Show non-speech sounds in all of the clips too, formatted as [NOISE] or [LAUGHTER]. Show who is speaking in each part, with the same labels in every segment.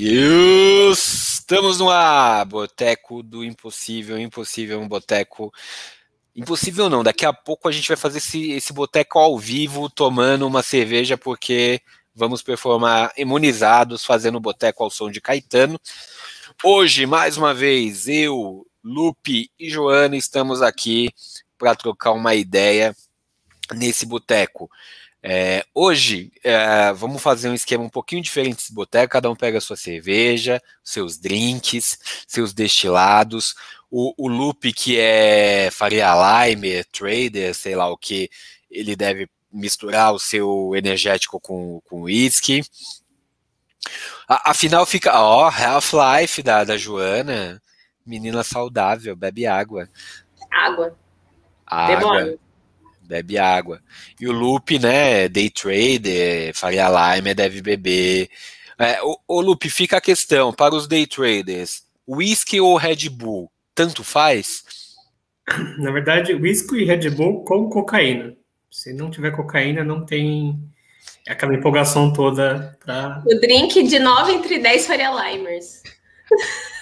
Speaker 1: Estamos no ar, Boteco do Impossível, Impossível, um boteco. Impossível não, daqui a pouco a gente vai fazer esse, esse boteco ao vivo, tomando uma cerveja, porque vamos performar imunizados, fazendo boteco ao som de Caetano. Hoje, mais uma vez, eu, Lupe e Joana estamos aqui para trocar uma ideia nesse boteco. É, hoje, é, vamos fazer um esquema um pouquinho diferente desse boteco. Cada um pega a sua cerveja, seus drinks, seus destilados. O, o Lupe, que é Faria Lime, trader, sei lá o que, ele deve misturar o seu energético com uísque. Afinal, fica. Ó, Half-Life da, da Joana. Menina saudável, bebe água.
Speaker 2: Água.
Speaker 1: Água. Demônio bebe água. E o Lupe, né, day trader, Faria Lime, deve beber. É, o, o Lupe, fica a questão, para os day traders, whisky ou Red Bull, tanto faz? [CLEARS THROAT]
Speaker 3: Na verdade, whisky e Red Bull com cocaína. Se não tiver cocaína, não tem aquela empolgação toda para.
Speaker 2: O drink de 9 entre 10 Faria Limers. [LAUGHS]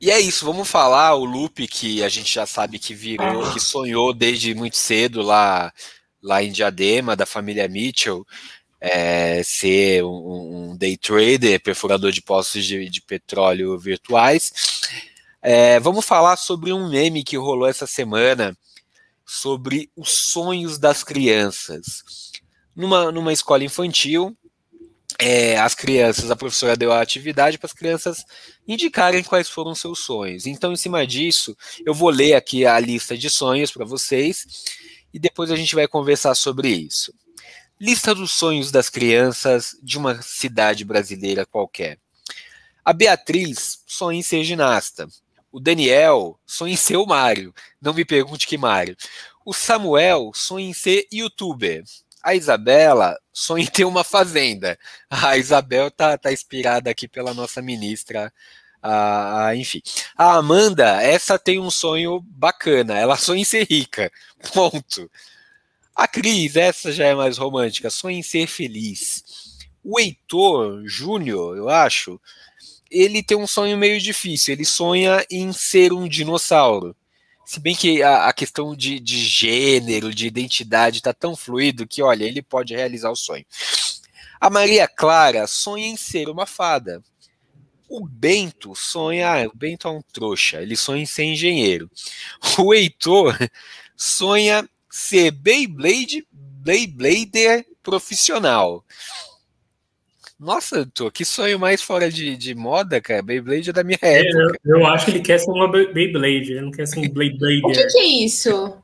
Speaker 1: E é isso, vamos falar o Lupe que a gente já sabe que virou, que sonhou desde muito cedo lá, lá em Diadema, da família Mitchell, é, ser um, um, day trader, perfurador de poços de, de petróleo virtuais. É, vamos falar sobre um meme que rolou essa semana sobre os sonhos das crianças. Numa, numa escola infantil, é, as crianças, a professora deu a atividade para as crianças indicarem quais foram seus sonhos. Então, em cima disso, eu vou ler aqui a lista de sonhos para vocês e depois a gente vai conversar sobre isso. Lista dos sonhos das crianças de uma cidade brasileira qualquer. A Beatriz sonha em ser ginasta. O Daniel sonha em ser o Mário. Não me pergunte que Mário. O Samuel sonha em ser youtuber. A Isabela sonha em ter uma fazenda. A Isabel tá, tá inspirada aqui pela nossa ministra. A, enfim. A Amanda, essa tem um sonho bacana. Ela sonha em ser rica. Ponto. A Cris, essa já é mais romântica. Sonha em ser feliz. O Heitor Júnior, eu acho, ele tem um sonho meio difícil. Ele sonha em ser um dinossauro. Se bem que a, a questão de, de, gênero, de identidade está tão fluido que, olha, ele pode realizar o sonho. A Maria Clara sonha em ser uma fada. O Bento sonha. Ah, o Bento é um trouxa, ele sonha em ser engenheiro. O Heitor sonha ser Beyblade, Beyblader profissional. Nossa, tô, que sonho mais fora de, de moda, cara. Beyblade é da minha é, época.
Speaker 3: Eu, eu, acho que ele quer ser uma Beyblade, ele não quer ser um Blade Blader.
Speaker 2: O que, que, é isso?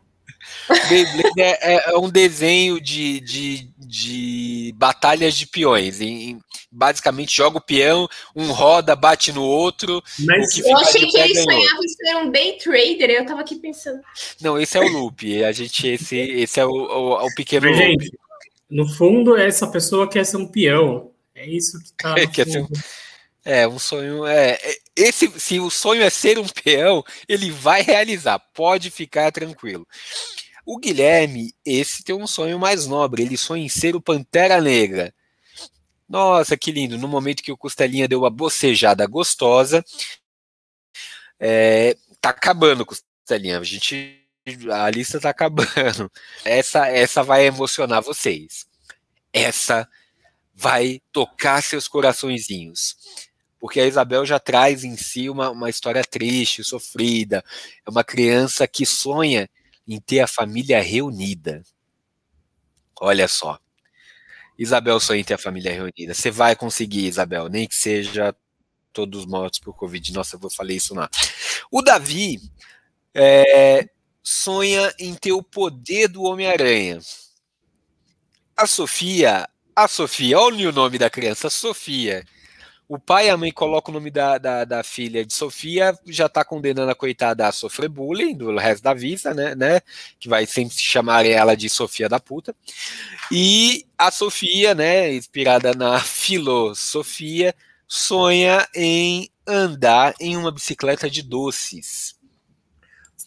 Speaker 1: Beyblade é, é, é, um desenho de, de, de batalhas de peões. Em, basicamente, joga o peão, um roda, bate no outro.
Speaker 2: Mas eu achei que ele sonhava em ser um day trader, eu tava aqui pensando.
Speaker 1: Não, esse é o loop. A gente, esse, esse é o, o, o pequeno Mas,
Speaker 3: loop. Gente, no fundo, essa pessoa quer ser um peão. É isso que tá. [LAUGHS]
Speaker 1: É, que um, é, um sonho. É, é, esse, se o sonho é ser um peão, ele vai realizar. Pode ficar tranquilo. O Guilherme, esse tem um sonho mais nobre. Ele sonha em ser o Pantera Negra. Nossa, que lindo. No momento que o Costelinha deu uma bocejada gostosa, é, tá acabando, Costelinha. A gente. A lista tá acabando. Essa, essa vai emocionar vocês. Essa vai tocar seus coraçõezinhos. Porque a Isabel já traz em si uma, uma história triste, sofrida. É uma criança que sonha em ter a família reunida. Olha só. Isabel sonha em ter a família reunida. Você vai conseguir, Isabel, nem que seja todos mortos por Covid. Nossa, eu vou falar isso não. O Davi é, sonha em ter o poder do Homem-Aranha. A Sofia a Sofia, olha o nome da criança, Sofia. O pai e a mãe colocam o nome da, da, da filha de Sofia, já está condenando a coitada a sofrer bullying do resto da vida, né, né? Que vai sempre chamar ela de Sofia da puta. E a Sofia, né, inspirada na filosofia, sonha em andar em uma bicicleta de doces.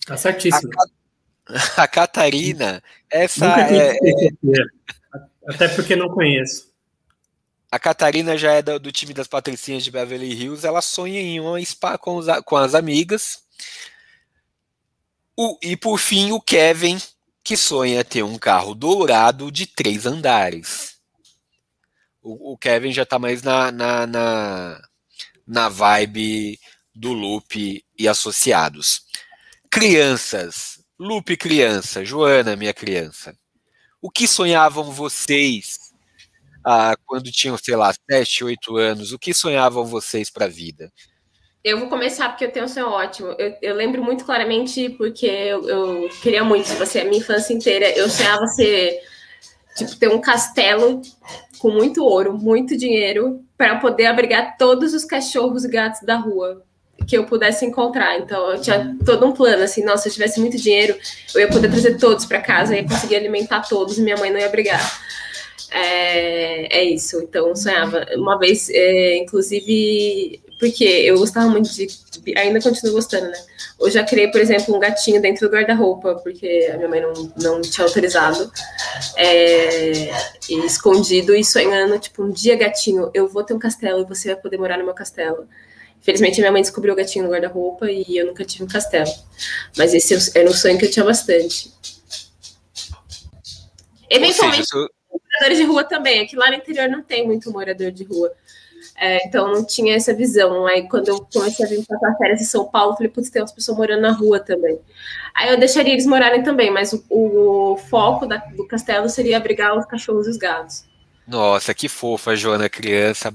Speaker 3: Tá certíssimo.
Speaker 1: A, [LAUGHS] a Catarina, essa é,
Speaker 3: até porque não conheço.
Speaker 1: a Catarina já é do, do, time das patricinhas de Beverly Hills, ela sonha em uma spa com, os, com as amigas. O, e por fim, o Kevin, que sonha ter um carro dourado de três andares. O, o Kevin já tá mais na, na, na, na vibe do Loop e associados. Crianças, Loop criança, Joana, minha criança. O que sonhavam vocês ah, quando tinham, sei lá, 7, 8 anos? O que sonhavam vocês para a vida?
Speaker 2: Eu vou começar porque eu tenho um sonho ótimo. Eu, eu lembro muito claramente porque eu, eu queria muito, tipo assim, a minha infância inteira, eu sonhava ser, tipo, ter um castelo com muito ouro, muito dinheiro, para poder abrigar todos os cachorros e gatos da rua que eu pudesse encontrar. Então, eu tinha todo um plano, assim, nossa, se eu tivesse muito dinheiro, eu ia poder trazer todos para casa, ia conseguir alimentar todos e minha mãe não ia brigar. É, é isso. Então, sonhava. Uma vez, é, inclusive, porque eu gostava muito de. Ainda continuo gostando, né? Eu já criei, por exemplo, um gatinho dentro do guarda-roupa, porque a minha mãe não, não tinha autorizado. É, e escondido e sonhando, tipo, um dia, gatinho, eu vou ter um castelo e você vai poder morar no meu castelo. Infelizmente, minha mãe descobriu o gatinho no guarda-roupa e eu nunca tive um castelo. Mas esse era um sonho que eu tinha bastante. Eventualmente. Seja, moradores de rua também. Aqui lá no interior não tem muito morador de rua. É, então não tinha essa visão. Aí quando eu comecei a vir para férias em São Paulo, falei, putz, tem umas pessoas morando na rua também. Aí eu deixaria eles morarem também, mas o, o foco da, do castelo seria abrigar os cachorros e os gatos.
Speaker 1: Nossa, que fofa, Joana, criança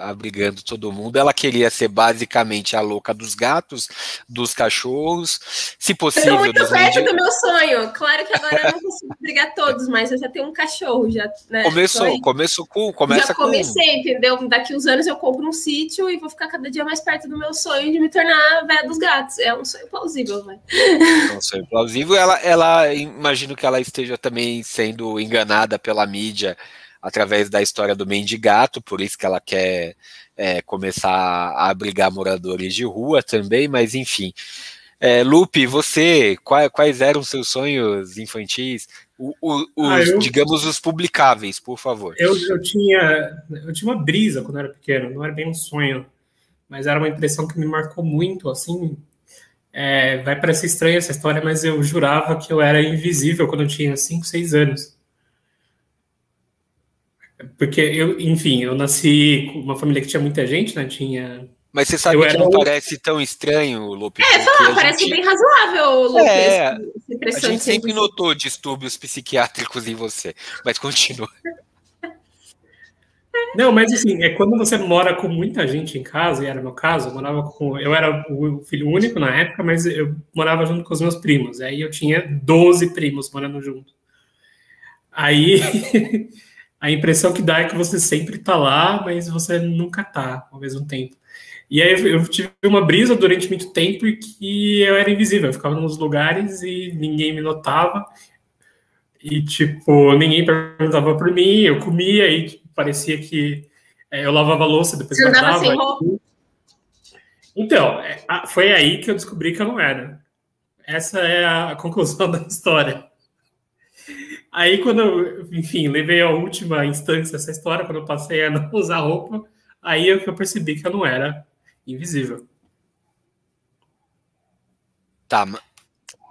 Speaker 1: abrigando todo mundo. Ela queria ser basicamente a louca dos gatos, dos cachorros, se possível. Eu
Speaker 2: muito perto do meu sonho. Claro que agora eu não consigo abrigar todos, mas eu já tenho um cachorro. Já, né?
Speaker 1: Começou, começou com. Começa
Speaker 2: já comecei, com... entendeu? Daqui uns anos eu compro um sítio e vou ficar cada dia mais perto do meu sonho de me tornar velha dos gatos. É um sonho plausível, vai.
Speaker 1: É um sonho plausível. Ela, ela, imagino que ela esteja também sendo enganada pela mídia através da história do mendigato, por isso que ela quer é, começar a abrigar moradores de rua também, mas enfim. É, Lupe, você, quais, quais eram seus sonhos infantis? O, o, os, ah, eu, digamos, os publicáveis, por favor.
Speaker 3: Eu, eu, tinha, eu tinha uma brisa quando eu era pequeno, não era bem um sonho, mas era uma impressão que me marcou muito, assim, é, vai parecer estranha essa história, mas eu jurava que eu era invisível quando eu tinha 5, 6 anos. Porque eu, enfim, eu nasci com uma família que tinha muita gente, né? Tinha.
Speaker 1: Mas você sabe eu que não parece tão estranho, Lupe.
Speaker 2: É, falar, parece gente... bem razoável, Lupe. É,
Speaker 1: a gente sempre notou distúrbios psiquiátricos em você, mas continua. [LAUGHS]
Speaker 3: Não, mas assim, é quando você mora com muita gente em casa, e era meu caso, eu morava com. Eu era o filho único na época, mas eu morava junto com os meus primos. Aí eu tinha 12 primos morando junto. Aí [LAUGHS] a impressão que dá é que você sempre está lá, mas você nunca está ao mesmo tempo. E aí eu tive uma brisa durante muito tempo e que eu era invisível, eu ficava nos lugares e ninguém me notava. E, tipo, ninguém perguntava por mim, eu comia e tipo, parecia que é, eu lavava louça, depois Você guardava. Sem roupa. Então, é, foi aí que eu descobri que eu não era. Essa é a conclusão [LAUGHS] da história. Aí, quando eu, enfim, levei a última instância essa história, quando eu passei a [LAUGHS] não usar roupa, aí eu, eu percebi que eu não era invisível.
Speaker 1: Tá,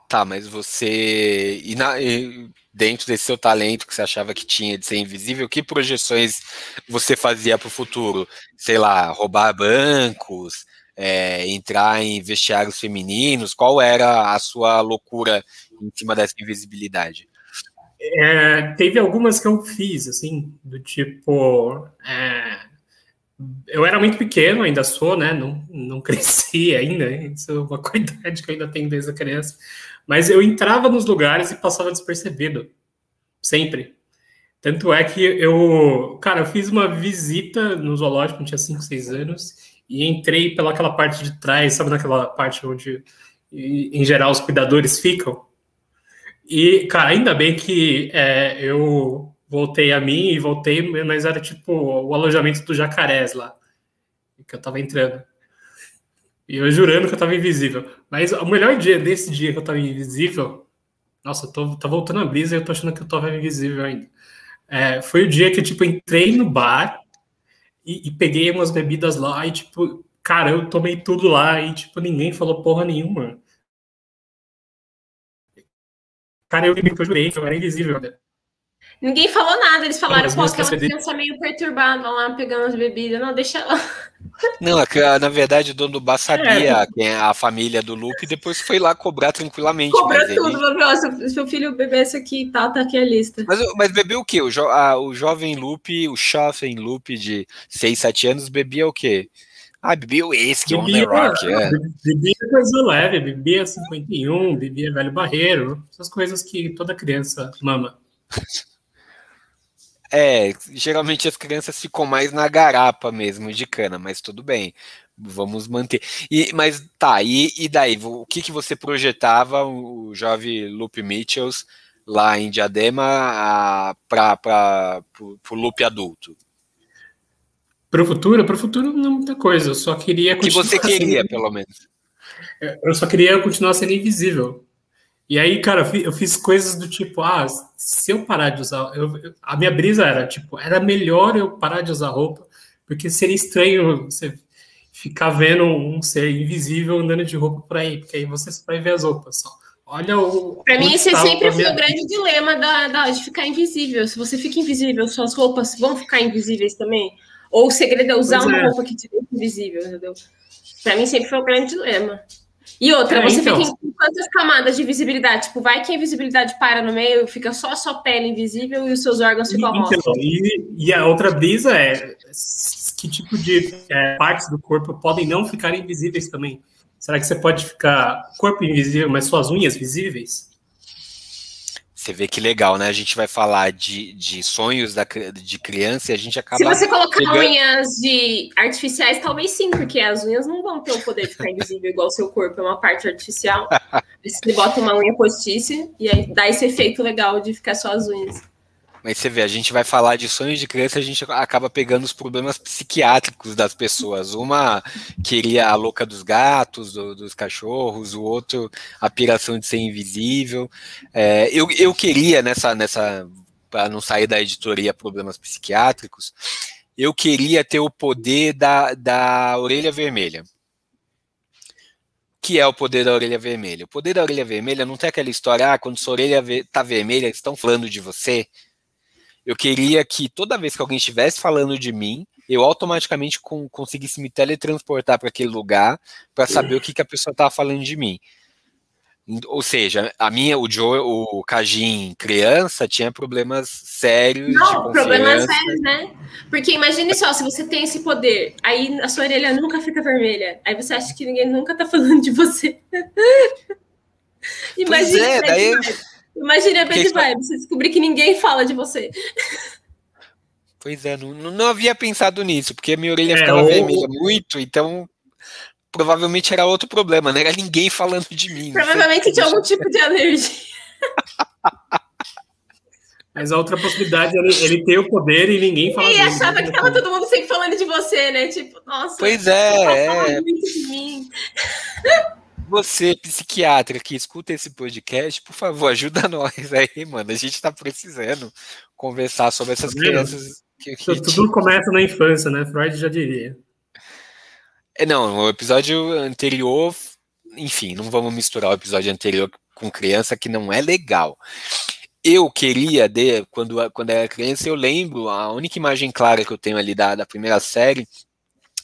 Speaker 1: tá, mas você. E, na, e dentro desse seu talento que você achava que tinha de ser invisível, que projeções você fazia para o futuro? Sei lá, roubar bancos, é, entrar em vestiários femininos? Qual era a sua loucura em cima dessa invisibilidade?
Speaker 3: É, teve algumas que eu fiz, assim, do tipo. É, eu era muito pequeno, ainda sou, né? Não, não [LAUGHS] cresci ainda, isso é uma qualidade que eu ainda tenho desde a criança. Mas eu entrava nos lugares e passava despercebido. Sempre. Tanto é que eu, cara, eu fiz uma visita no zoológico, tinha 5, 6 anos, e entrei pelaquela parte de trás, sabe naquela parte onde, em geral, os cuidadores ficam? E, cara, ainda bem que é, eu voltei a mim e voltei, mas era tipo o alojamento do jacarés lá, que eu tava entrando. E eu jurando que eu tava invisível. Mas o melhor dia desse dia que eu tava invisível, nossa, tô, tá voltando a brisa e eu tô achando que eu tava invisível ainda. É, foi o dia que tipo, entrei no bar e, e, peguei umas bebidas lá e, tipo, cara, eu tomei tudo lá e, tipo, ninguém falou porra nenhuma. Cara, eu me jurei eu era invisível.
Speaker 2: Ninguém falou nada, eles falaram, pô, que é uma criança meio perturbada lá pegando as bebidas. Não, deixa lá. [LAUGHS]
Speaker 1: Não, é na verdade o dono do bar sabia é. quem é a família do Lupe e depois foi lá cobrar tranquilamente.
Speaker 2: Cobrar tudo, ele... ó, seu, seu filho bebeu isso aqui e tal, tá aqui a lista.
Speaker 1: Mas, mas bebeu o quê? O, jo, a, o jovem Lupe, o jovem Lupe de 6, 7 anos, bebia o quê? Ah, whisky, bebia, on the rock, é.
Speaker 3: Bebia coisa leve, bebia 51, bebia velho barreiro, essas coisas que toda criança mama.
Speaker 1: É, geralmente as crianças ficam mais na garapa mesmo de cana, mas tudo bem, vamos manter. E, mas tá, e, e daí, o que, que você projetava o jovem Lupe Mitchells lá em Diadema para o Lupe adulto?
Speaker 3: Para o futuro? Para o futuro não é muita coisa, eu só queria...
Speaker 1: Que você queria, sendo... pelo menos.
Speaker 3: Eu só queria continuar sendo invisível. E aí, cara, eu fiz coisas do tipo, ah, se eu parar de usar. Eu, a minha brisa era, tipo, era melhor eu parar de usar roupa, porque seria estranho você ficar vendo um ser invisível andando de roupa por aí, porque aí você só vai ver as roupas só. Olha o.
Speaker 2: Pra mim, esse sempre foi o grande dilema da, da, de ficar invisível. Se você fica invisível, suas roupas vão ficar invisíveis também? Ou o segredo é usar pois uma é. roupa que te deixa invisível, entendeu? Pra mim, sempre foi o grande dilema. E outra, é, você então. fica em quantas camadas de visibilidade? Tipo, vai que a invisibilidade para no meio, fica só a sua pele invisível e os seus órgãos ficam então,
Speaker 3: e, e, a outra brisa é que tipo de é, partes do corpo podem não ficar invisíveis também? Será que você pode ficar corpo invisível, mas suas unhas visíveis?
Speaker 1: Você vê que legal, né? A gente vai falar de, de sonhos da, de criança e a gente acaba.
Speaker 2: Se você colocar pegando... unhas de artificiais, talvez sim, porque as unhas não vão ter o poder de ficar invisível igual o seu corpo, é uma parte artificial. [LAUGHS] você bota uma unha postiça e aí dá esse efeito legal de ficar só as unhas.
Speaker 1: Mas você vê, a gente vai falar de sonhos de criança, a gente acaba pegando os problemas psiquiátricos das pessoas. Uma queria a louca dos gatos, do, dos cachorros, o outro a piração de ser invisível. É, eu, eu queria nessa, nessa para não sair da editoria problemas psiquiátricos, eu queria ter o poder da, da orelha vermelha que é o poder da orelha vermelha? O poder da orelha vermelha não tem aquela história, ah, quando sua orelha está vermelha, estão falando de você. Eu queria que toda vez que alguém estivesse falando de mim, eu automaticamente com, conseguisse me teletransportar para aquele lugar para saber o que, que a pessoa estava falando de mim. Ou seja, a minha, o Joe, o Cajim criança tinha problemas sérios.
Speaker 2: Não, problemas sérios, né? Porque imagine só, se você tem esse poder, aí a sua orelha nunca fica vermelha. Aí você acha que ninguém nunca tá falando de você. [LAUGHS]
Speaker 1: Imagina. É, daí...
Speaker 2: Imagine a bad vibe, você descobrir que ninguém fala de você.
Speaker 1: Pois é, não, não havia pensado nisso, porque minha orelha é, ficava ou... vermelha muito, então provavelmente era outro problema, não era ninguém falando de mim.
Speaker 2: Provavelmente tinha algum tipo de alergia. [LAUGHS]
Speaker 3: Mas a outra possibilidade é ele, ele ter o poder e ninguém fala.
Speaker 2: E achava que tava todo mundo sempre falando de você, né? Tipo, nossa.
Speaker 1: Pois é. é. Muito de mim. [LAUGHS] Você, psiquiatra, que escuta esse podcast, por favor, ajuda [LAUGHS] nós aí, mano. A gente tá precisando conversar sobre essas tá crianças.
Speaker 3: Que, que Tudo começa na infância, né? Freud já diria.
Speaker 1: É, não, o episódio anterior, enfim, não vamos misturar o episódio anterior com criança, que não é legal. Eu queria, de, quando, quando era criança, eu lembro, a única imagem clara que eu tenho ali da, da primeira série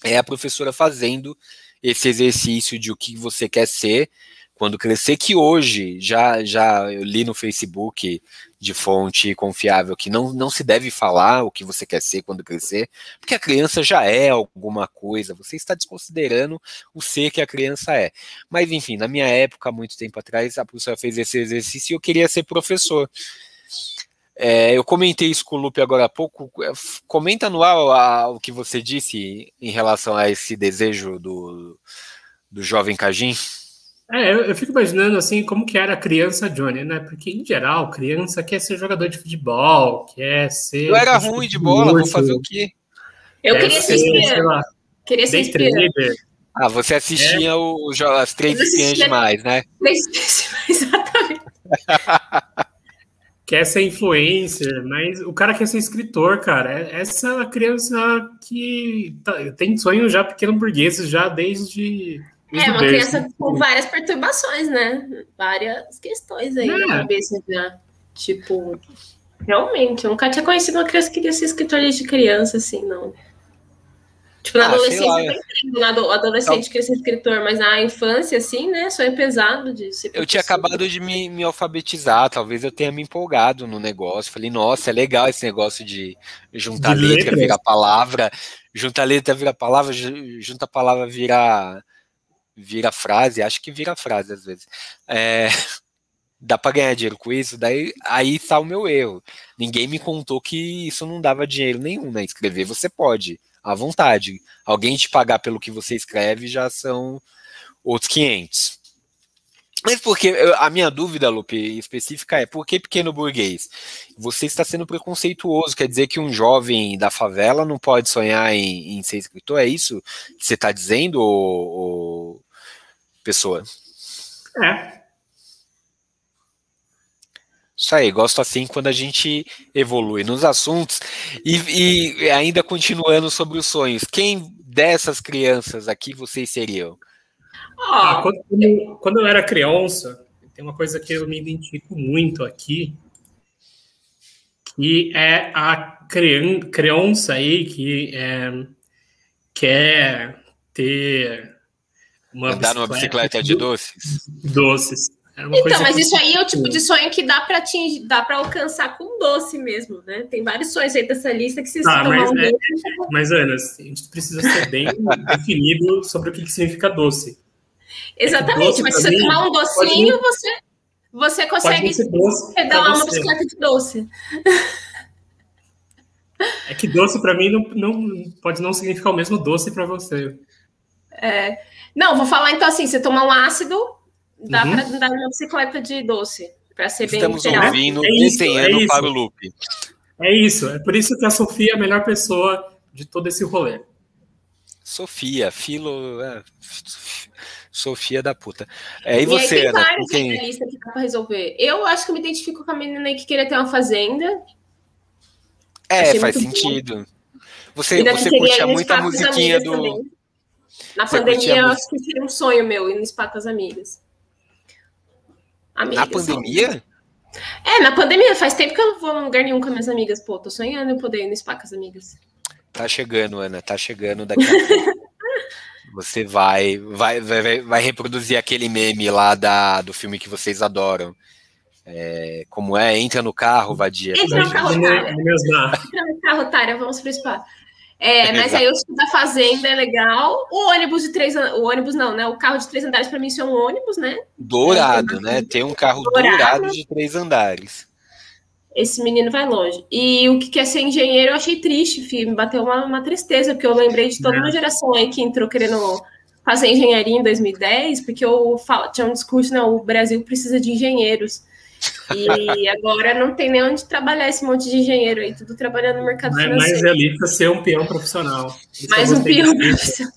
Speaker 1: é a professora fazendo esse exercício de o que você quer ser quando crescer, que hoje já, já eu li no Facebook de fonte confiável que não, não se deve falar o que você quer ser quando crescer, porque a criança já é alguma coisa, você está desconsiderando o ser que a criança é. Mas enfim, na minha época, muito tempo atrás, a professora fez esse exercício e eu queria ser professor. É, eu comentei isso com o Lupe agora há pouco. É, comenta no ar o que você disse em relação a esse desejo do, do jovem Cajim.
Speaker 3: É, eu, eu, fico imaginando assim como que era a criança Johnny, né? Porque em geral, criança quer ser jogador de futebol, quer ser.
Speaker 1: Eu era ruim de bola, vou fazer o quê?
Speaker 2: Eu queria ser espiã. Queria ser.
Speaker 1: Ah, você assistia é. o, as três espiãs demais, né?
Speaker 2: Três [LAUGHS] exatamente. [LAUGHS]
Speaker 3: quer ser influencer, mas o cara quer ser escritor, cara. É, essa criança que tá, tem sonhos já pequeno burgueses já desde.
Speaker 2: desde
Speaker 3: é,
Speaker 2: uma berço. criança com várias perturbações, né? Várias questões aí é. na cabeça já. Tipo, realmente, eu nunca tinha conhecido uma criança que queria ser escritor desde criança, assim, não. Tipo, na ah, adolescência eu entendo, na adolescente então, queria ser escritor, mas na infância, assim, né, só é pesado de ser
Speaker 1: Eu tinha acabado de me, me, alfabetizar, talvez eu tenha me empolgado no negócio. Falei, nossa, é legal esse negócio de juntar de letra, virar palavra, juntar letra, vira palavra, junta palavra, vira, vira frase, acho que vira frase às vezes. É, [LAUGHS] dá para ganhar dinheiro com isso, daí aí está o meu erro. Ninguém me contou que isso não dava dinheiro nenhum, né? Escrever você pode à vontade. Alguém te pagar pelo que você escreve já são outros 500. Mas porque a minha dúvida, Lupe, específica é por que pequeno burguês? Você está sendo preconceituoso, quer dizer que um jovem da favela não pode sonhar em, em ser escritor? É isso que você está dizendo, ou, ou pessoa?
Speaker 3: É,
Speaker 1: isso aí, gosto assim quando a gente evolui nos assuntos. E, e, ainda continuando sobre os sonhos, quem dessas crianças aqui vocês seriam?
Speaker 3: Ah, quando, quando eu era criança, tem uma coisa que eu me identifico muito aqui, que é a criança aí que é, quer ter
Speaker 1: uma Andar numa bicicleta de doces?
Speaker 3: Doces.
Speaker 2: Então, mas isso aí é o tipo de sonho que dá para dá para alcançar com doce mesmo, né? Tem vários sonhos aí dessa lista que se
Speaker 3: ah, mas, um é, doce... mas Ana, a gente precisa ser bem [LAUGHS] definido sobre o que, que significa doce.
Speaker 2: Exatamente, é doce, mas se você tomar um docinho, pode... você você consegue pedalar uma bicicleta de doce. [LAUGHS]
Speaker 3: É que doce para mim não, não pode não significar o mesmo doce para você.
Speaker 2: É, não, vou falar então assim, você tomar um ácido Dá uhum. para andar numa bicicleta de doce, para ser
Speaker 1: Estamos
Speaker 2: bem
Speaker 1: Estamos ouvindo, é desenhando é para o loop.
Speaker 3: É isso, é por isso que a Sofia é a melhor pessoa de todo esse rolê.
Speaker 1: Sofia, filo. É, Sofia da puta. É, e, e você, aí tem
Speaker 2: Ana? vários quem... que dá pra resolver. Eu acho que eu me identifico com a menina aí que queria ter uma fazenda.
Speaker 1: É, Achei faz sentido. Bom. Você, você curtia muito a musiquinha do. Também.
Speaker 2: Na você pandemia, eu acho que seria um sonho meu ir no spa com as amigas.
Speaker 1: Amigas, na pandemia?
Speaker 2: É, na pandemia. Faz tempo que eu não vou em lugar nenhum com minhas amigas. Pô, tô sonhando em poder ir no spa com as amigas.
Speaker 1: Tá chegando, Ana. Tá chegando daqui a pouco. [LAUGHS] Você vai, vai, vai, vai reproduzir aquele meme lá da, do filme que vocês adoram. É, como é? Entra no carro, vadia.
Speaker 2: Entra no carro, Otária. Entra no carro, Otária. Vamos pro spa. É, mas aí o da fazenda é legal. O ônibus de três o ônibus não, né? O carro de três andares para mim isso é um ônibus, né?
Speaker 1: Dourado, né? Tem um carro dourado. dourado de três andares.
Speaker 2: Esse menino vai longe. E o que quer ser engenheiro eu achei triste, filho. Me bateu uma, uma tristeza, porque eu lembrei de toda uma geração aí que entrou querendo fazer engenharia em 2010, porque eu falo, tinha um discurso, né? O Brasil precisa de engenheiros. E agora não tem nem onde trabalhar esse monte de engenheiro aí, tudo trabalhando no mercado
Speaker 3: mas,
Speaker 2: financeiro.
Speaker 3: Mas é ali para ser um peão profissional.
Speaker 2: Isso Mais um peão profissional.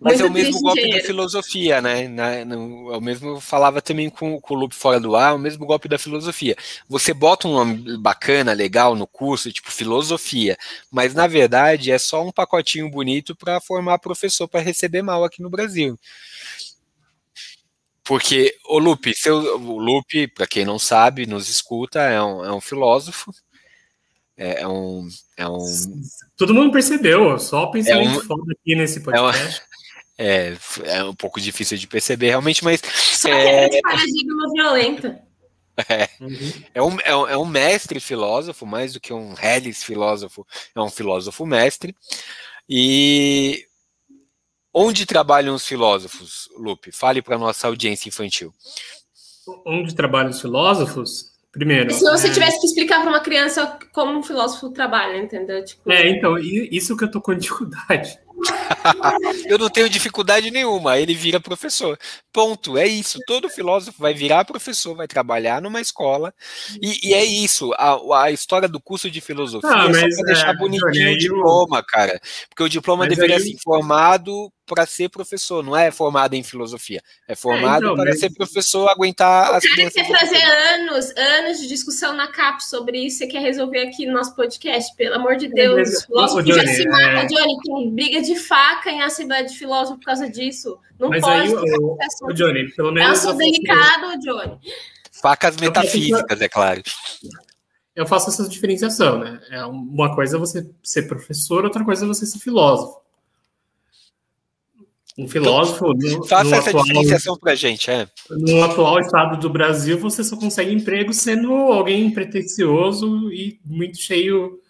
Speaker 1: Mas Muito é o mesmo golpe dinheiro. da filosofia, né? Na, no, eu mesmo falava também com, com o Loop fora do ar, o mesmo golpe da filosofia. Você bota um nome bacana, legal no curso, tipo filosofia, mas na verdade é só um pacotinho bonito para formar professor para receber mal aqui no Brasil. Porque o Lupe, seu, o Lupe, para quem não sabe, nos escuta, é um, é um filósofo, é, é, um, é um.
Speaker 3: Todo mundo percebeu, só pensamento é um, foda aqui nesse podcast.
Speaker 1: É, [LAUGHS] é, é, um pouco difícil de perceber, realmente, mas.
Speaker 2: Só é, que paradigma violento. [LAUGHS]
Speaker 1: É, uhum. é, um, é, um, é um mestre filósofo, mais do que um reles filósofo, é um filósofo mestre. E Onde trabalham os filósofos, Lupe? Fale para a nossa audiência infantil.
Speaker 3: Onde trabalham os filósofos? Primeiro.
Speaker 2: Se você é... tivesse que explicar para uma criança como um filósofo trabalha, entendeu? Tipo...
Speaker 3: É, então, isso que eu tô com dificuldade. [LAUGHS]
Speaker 1: eu não tenho dificuldade nenhuma. Ele vira professor. Ponto. É isso. Todo filósofo vai virar professor, vai trabalhar numa escola. E, e é isso. A, a, história do curso de filosofia ah, é só pra deixar é, bonitinho o diploma, cara. Porque o diploma mas deveria aí... ser formado para ser professor, não é formado em filosofia. É formado é, então, para mas... ser professor, aguentar
Speaker 2: o
Speaker 1: as
Speaker 2: crianças. quer trazer anos, anos de discussão na CAP sobre isso, você quer resolver aqui no nosso podcast, pelo amor de Deus. É, filósofo Johnny, já se mata, é... Johnny, tem briga de faca em Assembleia de Filósofo por causa disso. Não
Speaker 3: mas
Speaker 2: pode.
Speaker 3: Aí, o, o Johnny, pelo menos.
Speaker 2: É um assunto delicado, Johnny.
Speaker 1: Facas metafísicas, é claro.
Speaker 3: Eu faço essa diferenciação, né? É uma coisa é você ser professor, outra coisa é você ser filósofo. Um filósofo.
Speaker 1: Então, no, faça no essa atual, diferenciação para a gente, é.
Speaker 3: No atual estado do Brasil, você só consegue emprego sendo alguém pretencioso e muito cheio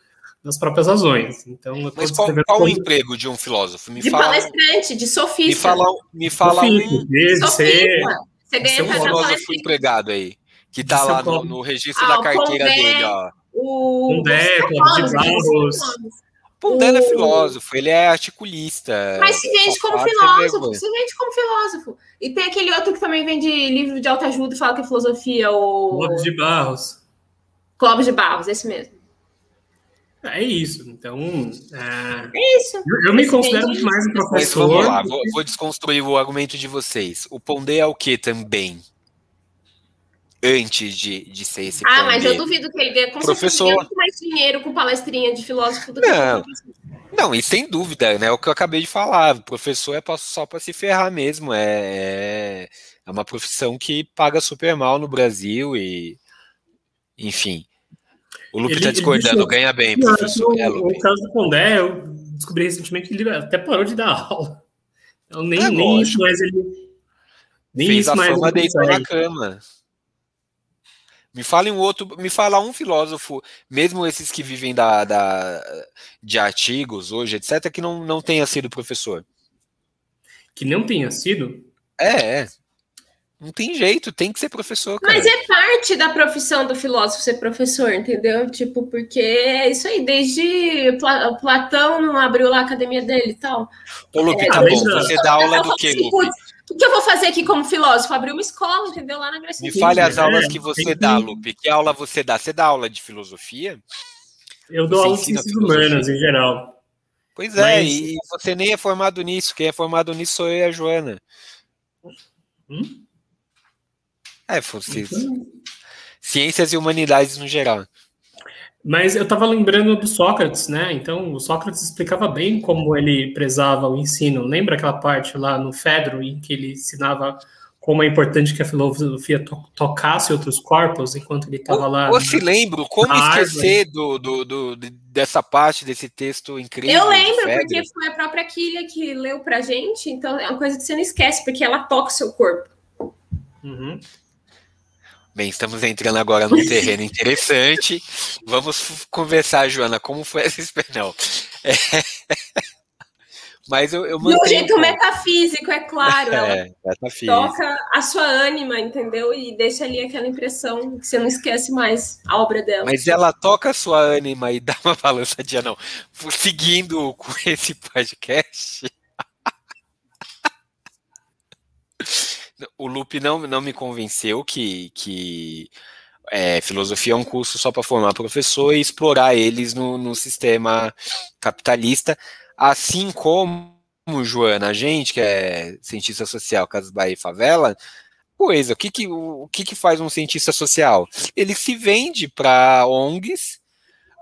Speaker 3: das próprias razões. Então,
Speaker 1: Mas qual, qual o emprego de um filósofo?
Speaker 2: Me de fala, palestrante, de sofista.
Speaker 1: Me fala, me fala
Speaker 3: sofista, um. De ser,
Speaker 2: você ganha
Speaker 1: um filósofo empregado aí, que está lá no, no registro ah, da carteira dele, ó.
Speaker 3: O Cláudio de Barros.
Speaker 1: Pondé é filósofo, ele é articulista.
Speaker 2: Mas se vende como filósofo, se vende como filósofo. E tem aquele outro que também vende livro de autoajuda e fala que é filosofia, o...
Speaker 3: Clóvis de Barros.
Speaker 2: Clóvis de Barros, esse mesmo.
Speaker 3: É isso. Então.
Speaker 2: É, é isso.
Speaker 3: Eu, eu me considero muito mais um professor.
Speaker 1: Mas vamos lá, vou, vou, desconstruir o argumento de vocês. O Pondé é o que também? Antes de, de ser esse
Speaker 2: Ah, mas eu duvido que ele ganhe com
Speaker 1: professor.
Speaker 2: muito mais dinheiro com palestrinha de filósofo do
Speaker 1: não, que Não, e sem dúvida, né? É o que eu acabei de falar. O professor é só para se ferrar mesmo. É, é, é uma profissão que paga super mal no Brasil e. Enfim. O Lupe está discordando, ele, ganha bem, professor.
Speaker 3: No, é, no caso do Pondé, eu descobri recentemente que ele até parou de dar [LAUGHS] aula. Então nem, é nem isso mais ele.
Speaker 1: Nem Fez isso a mais fama deitou na cama. Me fala um outro, me fala um filósofo, mesmo esses que vivem da, da, de artigos hoje, etc., que não, não tenha sido professor.
Speaker 3: Que não tenha sido?
Speaker 1: É, é. Não tem jeito, tem que ser professor. Cara.
Speaker 2: Mas é parte da profissão do filósofo ser professor, entendeu? Tipo, porque é isso aí, desde Platão não abriu lá a academia dele e tal.
Speaker 1: Ô, Lupe, é, tá bom, você dá aula do quê, Lupe?
Speaker 2: O que eu vou fazer aqui como filósofo? Abrir uma escola, entendeu? Lá na Grécia.
Speaker 1: Me fale as aulas que você dá, Lupe. Que aula você dá? Você dá aula de filosofia?
Speaker 3: Eu dou aula de ciências humanas, em geral.
Speaker 1: Pois é, Mas... e você nem é formado nisso. Quem é formado nisso sou eu e a Joana. Hum? É, fosse então... Ciências e humanidades no geral.
Speaker 3: Mas eu estava lembrando do Sócrates, né? Então, o Sócrates explicava bem como ele prezava o ensino. Lembra aquela parte lá no Fedro em que ele ensinava como é importante que a filosofia to tocasse outros corpos enquanto ele estava lá.
Speaker 1: Ou se lembro, como esquecer do, do, do, dessa parte desse texto incrível?
Speaker 2: Eu lembro, porque foi a própria Kília que leu pra gente, então é uma coisa que você não esquece, porque ela toca o seu corpo.
Speaker 3: Uhum.
Speaker 1: Bem, estamos entrando agora num terreno interessante. Vamos conversar, Joana, como foi essa experiência? É... Mas eu, eu
Speaker 2: mantenho... De um jeito metafísico, é claro. É, toca a sua ânima, entendeu? E deixa ali aquela impressão que você não esquece mais a obra dela.
Speaker 1: Mas ela toca a sua ânima e dá uma balançadinha, não. Seguindo com esse podcast o Lupe não, não me convenceu que, que é, filosofia é um curso só para formar professor e explorar eles no, no sistema capitalista, assim como, Joana, a gente que é cientista social, Casas Bahia e Favela, coisa, o que que, o que que faz um cientista social? Ele se vende para ONGs,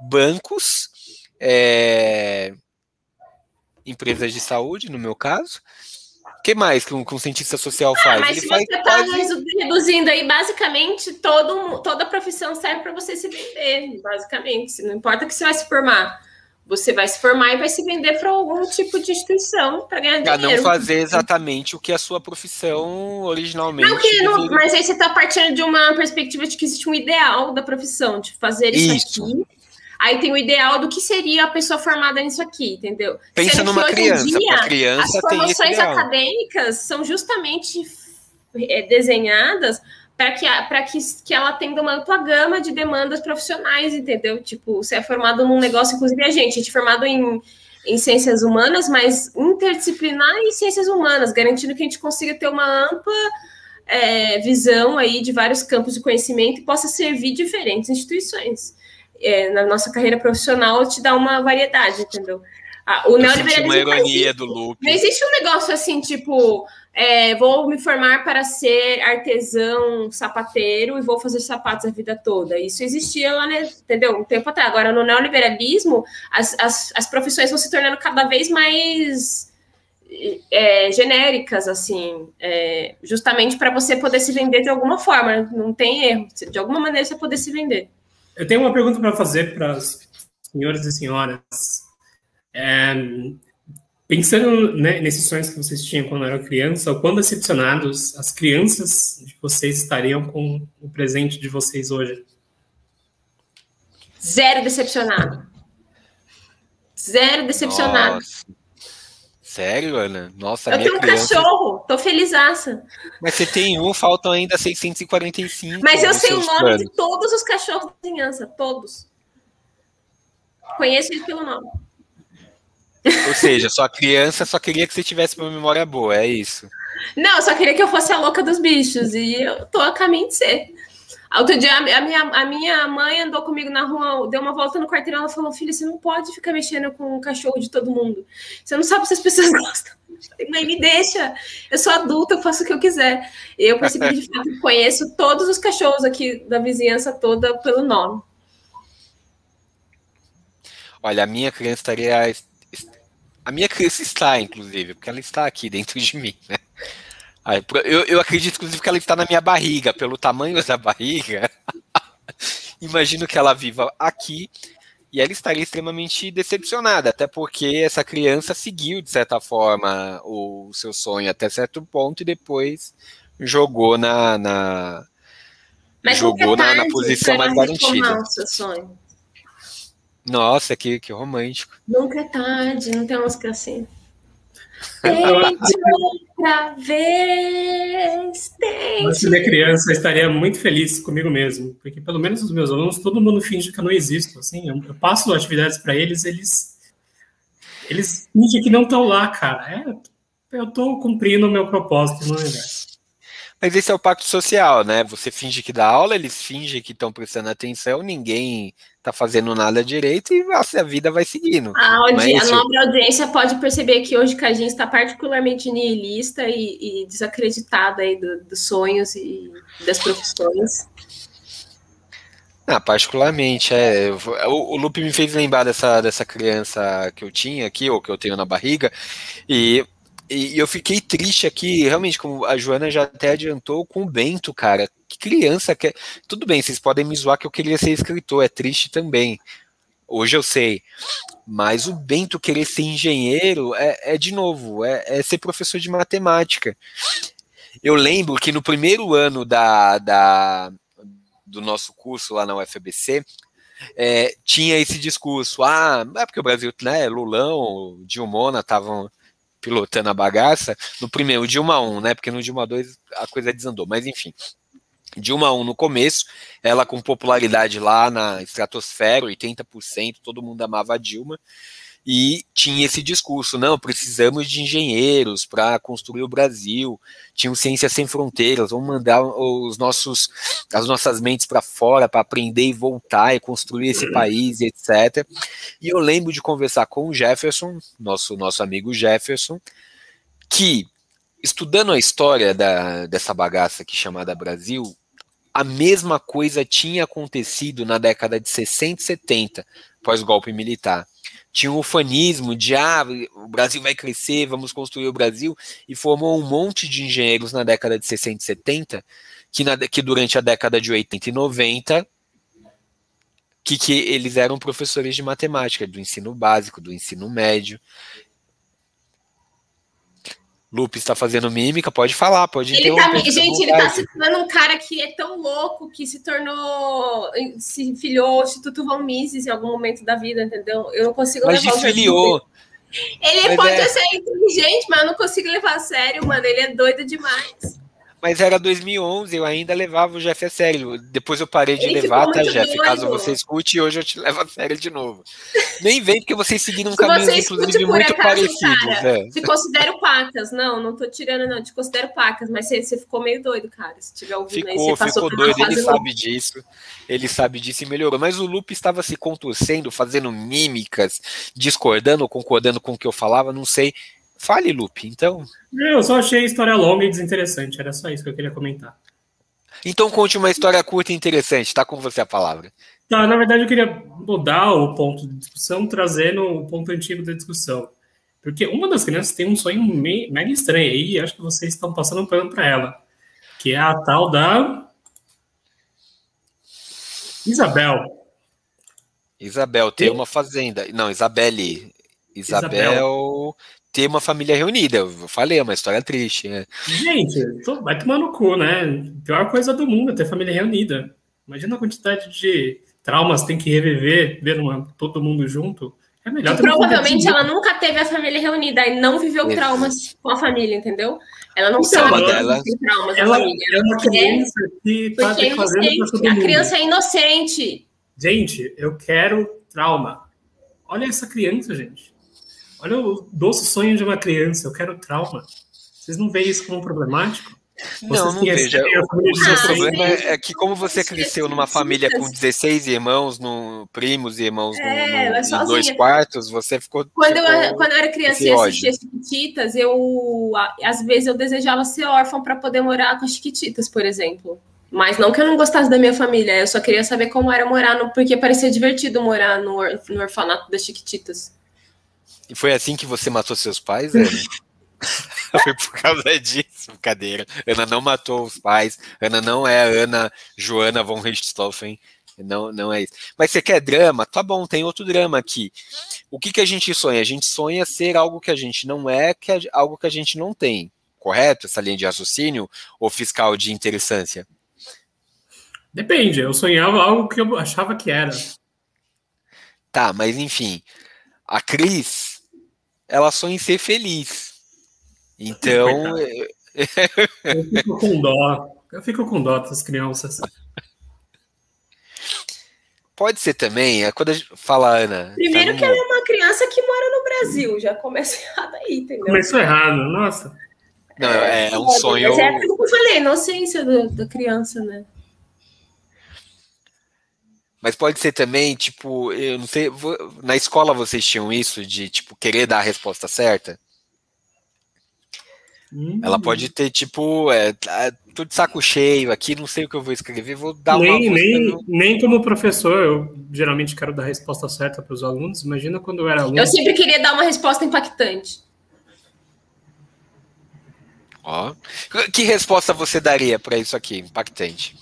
Speaker 1: bancos, é, empresas de saúde, no meu caso, que mais que um, que um cientista social ah, faz?
Speaker 2: Mas Ele se você está quase... reduzindo aí, basicamente, todo, toda profissão serve para você se vender, basicamente. Não importa que você vai se formar. Você vai se formar e vai se vender para algum tipo de instituição para ganhar pra
Speaker 1: dinheiro. Para não fazer exatamente o que a sua profissão originalmente. Não, que
Speaker 2: não, mas aí você está partindo de uma perspectiva de que existe um ideal da profissão, de fazer isso, isso. aqui Aí tem o ideal do que seria a pessoa formada nisso aqui, entendeu?
Speaker 1: Pensa numa criança. Dia, criança
Speaker 2: as formações acadêmicas são justamente é, desenhadas para que, que, que ela tenha uma ampla gama de demandas profissionais, entendeu? Tipo, você é formado num negócio, inclusive a gente, a gente é formado em, em ciências humanas, mas interdisciplinar em ciências humanas, garantindo que a gente consiga ter uma ampla é, visão aí de vários campos de conhecimento e possa servir diferentes instituições. É, na nossa carreira profissional, te dá uma variedade, entendeu?
Speaker 1: Ah, o neoliberalismo. Uma ironia do loop.
Speaker 2: Não existe um negócio assim, tipo, é, vou me formar para ser artesão, sapateiro e vou fazer sapatos a vida toda. Isso existia lá, né, entendeu? Um tempo atrás. Agora, no neoliberalismo, as, as, as profissões vão se tornando cada vez mais é, genéricas, assim, é, justamente para você poder se vender de alguma forma. Não tem erro. De alguma maneira você poder se vender.
Speaker 3: Eu tenho uma pergunta para fazer para os senhores e senhoras. É, Pensando né, nesses sonhos que vocês tinham quando eram criança, o quão decepcionados as crianças de vocês estariam com o presente de vocês hoje?
Speaker 2: Zero decepcionado. Zero decepcionado. Nossa.
Speaker 1: Sério, Ana? Nossa,
Speaker 2: Eu tenho um criança... cachorro, tô felizaça.
Speaker 1: Mas você tem um, faltam ainda 645.
Speaker 2: Mas eu sei o nome planos. de todos os cachorros da vizinhança, todos. Conheço eles pelo nome.
Speaker 1: Ou seja, sua criança só queria que você tivesse uma memória boa, é isso.
Speaker 2: Não, só queria que eu fosse a louca dos bichos, e eu tô a caminho de ser. Outro dia, a minha, a minha mãe andou comigo na rua, deu uma volta no quarteirão, ela falou, filha, você não pode ficar mexendo com o cachorro de todo mundo. Você não sabe se as pessoas [LAUGHS] gostam. mãe, me deixa. Eu sou adulta, eu faço o que eu quiser. Eu percebi que, de fato, conheço todos os cachorros aqui da vizinhança toda pelo nome.
Speaker 1: Olha, a minha criança estaria a minha criança está, inclusive, porque ela está aqui dentro de mim, né? Eu, eu acredito, inclusive, que ela está na minha barriga, pelo tamanho da barriga. [LAUGHS] Imagino que ela viva aqui e ela estaria extremamente decepcionada, até porque essa criança seguiu, de certa forma, o seu sonho até certo ponto e depois jogou na. na jogou na, na, posição mais garantida. O seu sonho. Nossa, que, que romântico.
Speaker 2: Nunca é tarde, não tem música assim. Tente [LAUGHS] outra vez. Tente.
Speaker 3: Se minha criança estaria muito feliz comigo mesmo, porque pelo menos os meus alunos, todo mundo finge que eu não existo. Assim, eu, eu passo atividades para eles, eles eles fingem que não estão lá, cara. É, eu estou cumprindo o meu propósito no universo.
Speaker 1: Mas esse é o pacto social, né? Você finge que dá aula, eles fingem que estão prestando atenção, ninguém tá fazendo nada direito e a vida vai seguindo.
Speaker 2: A, audi a nobre audiência pode perceber que hoje a gente está particularmente nihilista e, e desacreditada aí do, dos sonhos e das profissões.
Speaker 1: Ah, particularmente, é. O, o Lupe me fez lembrar dessa, dessa criança que eu tinha aqui, ou que eu tenho na barriga, e e eu fiquei triste aqui, realmente, como a Joana já até adiantou, com o Bento, cara. Que criança que. Tudo bem, vocês podem me zoar que eu queria ser escritor, é triste também. Hoje eu sei. Mas o Bento querer ser engenheiro é, é de novo, é, é, ser professor de matemática. Eu lembro que no primeiro ano da, da do nosso curso lá na UFBC, é, tinha esse discurso. Ah, é porque o Brasil, né, Lulão, Dilmona estavam pilotando a bagaça, no primeiro, Dilma 1, né? Porque no Dilma 2 a coisa desandou, mas enfim. Dilma 1 no começo, ela com popularidade lá na estratosfera, 80%, todo mundo amava a Dilma e tinha esse discurso, não, precisamos de engenheiros para construir o Brasil, tinha Ciências Sem Fronteiras, vamos mandar os nossos, as nossas mentes para fora para aprender e voltar e construir esse [CLEARS THROAT] país, etc. E eu lembro de conversar com o Jefferson, nosso, nosso amigo Jefferson, que, estudando a história da, dessa bagaça aqui chamada Brasil, a mesma coisa tinha acontecido na década de 60 e 70, pós-golpe militar tinha um ufanismo de ah, o Brasil vai crescer, vamos construir o Brasil, e formou um monte de engenheiros na década de 60 e 70, que, na, que durante a década de 80 e 90, que, que eles eram professores de matemática, do ensino básico, do ensino médio, Lupe está fazendo mímica, pode falar, pode
Speaker 2: ele tá, Gente, ele está citando um cara que é tão louco que se tornou, se filiou ao Instituto Von Mises em algum momento da vida, entendeu? Eu não consigo
Speaker 1: mas levar filiou.
Speaker 2: Ele mas pode é... ser inteligente, mas eu não consigo levar a sério, mano. Ele é doido demais.
Speaker 1: Mas era 2011, eu ainda levava o Jeff a sério. Depois eu parei de Ele levar, tá, Jeff? Caso você escute, hoje eu te levo a sério de novo. Nem vem porque vocês seguiram um caminho, inclusive, muito parecido.
Speaker 2: É. Te considero pacas. Não, não tô tirando, não. Te considero pacas, mas você, você ficou meio doido, cara. Se tiver ouvindo
Speaker 1: ficou,
Speaker 2: aí, você
Speaker 1: ficou doido. Ele sabe disso. Ele sabe disso e melhorou. Mas o Lupe estava se contorcendo, fazendo mímicas, discordando ou concordando com o que eu falava, não sei. Fale, Lupe, então.
Speaker 3: Eu só achei a história longa e desinteressante, era só isso que eu queria comentar.
Speaker 1: Então conte uma história curta e interessante, tá com você a palavra.
Speaker 3: Tá, na verdade eu queria mudar o ponto de discussão, trazendo o ponto antigo da discussão. Porque uma das crianças tem um sonho meio, mega estranho aí, e acho que vocês estão passando um pano para ela, que é a tal da Isabel.
Speaker 1: Isabel, ter uma fazenda. Não, Isabelle. Isabel, Isabel ter uma família reunida. Eu falei, é uma história triste. Né?
Speaker 3: Gente, tô, vai tomar no cu, né? Pior coisa do mundo é ter família reunida. Imagina a quantidade de traumas que tem que reviver, ver uma, todo mundo junto. É melhor
Speaker 2: provavelmente ela nunca teve a família reunida e não viveu é. traumas com a família, entendeu? Ela não então, sabe ela, que tem traumas ela, família. É uma criança que tá porque é A criança é inocente.
Speaker 3: Gente, eu quero trauma. Olha essa criança, gente. Olha o doce sonho de uma criança, eu quero trauma. Vocês não veem isso como problemático?
Speaker 1: Não, não vejo. O problema é que como você cresceu numa família com 16 irmãos, no, primos e irmãos é, no, no, dois quartos, você ficou.
Speaker 2: Quando, ficou eu, quando eu era criança e assistia as Chiquititas, eu às vezes eu desejava ser órfão para poder morar com as Chiquititas, por exemplo. Mas não que eu não gostasse da minha família, eu só queria saber como era morar, no, porque parecia divertido morar no, no orfanato das Chiquititas.
Speaker 1: E foi assim que você matou seus pais, Ana? [LAUGHS] foi por causa disso, brincadeira. Ana não matou os pais. Ana não é a Ana Joana von Richthofen. Não, não é isso. Mas você quer drama? Tá bom, tem outro drama aqui. O que, que a gente sonha? A gente sonha ser algo que a gente não é, que é algo que a gente não tem. Correto? Essa linha de raciocínio ou fiscal de interessância?
Speaker 3: Depende. Eu sonhava algo que eu achava que era.
Speaker 1: Tá, mas enfim. A Cris ela sonha em ser feliz. Então.
Speaker 3: eu fico com dó. Eu fico com dó das crianças.
Speaker 1: Pode ser também, é quando a gente fala, Ana.
Speaker 2: Primeiro tá que ela é uma criança que mora no Brasil, já começa [LAUGHS] errado aí, entendeu?
Speaker 3: Começou errado, nossa.
Speaker 1: Não, é, é um sonho. Mas
Speaker 2: é aquilo que eu falei, inocência da criança, né?
Speaker 1: Mas pode ser também, tipo, eu não sei, na escola vocês tinham isso de, tipo, querer dar a resposta certa? Hum. Ela pode ter, tipo, é, tá, tô de saco cheio aqui, não sei o que eu vou escrever, vou dar
Speaker 3: nem, uma. Nem, no... nem como professor, eu geralmente quero dar a resposta certa para os alunos. Imagina quando eu era aluno.
Speaker 2: Eu sempre queria dar uma resposta impactante.
Speaker 1: Ó. Que resposta você daria para isso aqui, impactante?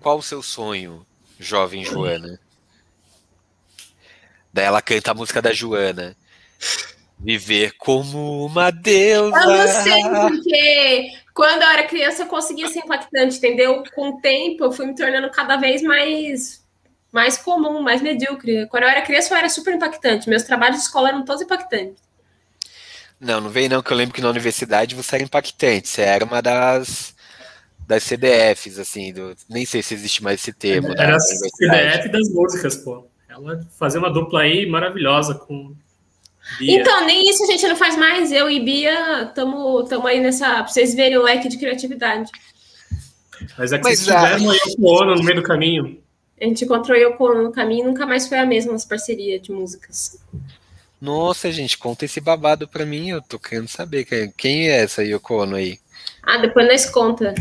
Speaker 1: Qual o seu sonho, jovem Joana? Daí ela canta a música da Joana. Viver como uma deusa.
Speaker 2: Eu não sei, porque quando eu era criança eu conseguia ser impactante, entendeu? Com o tempo eu fui me tornando cada vez mais mais comum, mais medíocre. Quando eu era criança eu era super impactante. Meus trabalhos de escola eram todos impactantes.
Speaker 1: Não, não veio não, que eu lembro que na universidade você era impactante. Você era uma das das CDFs, assim, do, nem sei se existe mais esse termo.
Speaker 3: Era a CDF das músicas, pô. Ela fazia uma dupla aí maravilhosa com.
Speaker 2: Bia. Então, nem isso a gente não faz mais. Eu e Bia estamos aí nessa. Pra vocês verem o leque de criatividade.
Speaker 3: Mas é que Mas, vocês tiveram a Yoko Ono no meio do caminho.
Speaker 2: A gente encontrou Ono no caminho e nunca mais foi a mesma as parcerias de músicas.
Speaker 1: Nossa, gente, conta esse babado pra mim. Eu tô querendo saber quem é essa Yoko Ono aí.
Speaker 2: Ah, depois nós conta.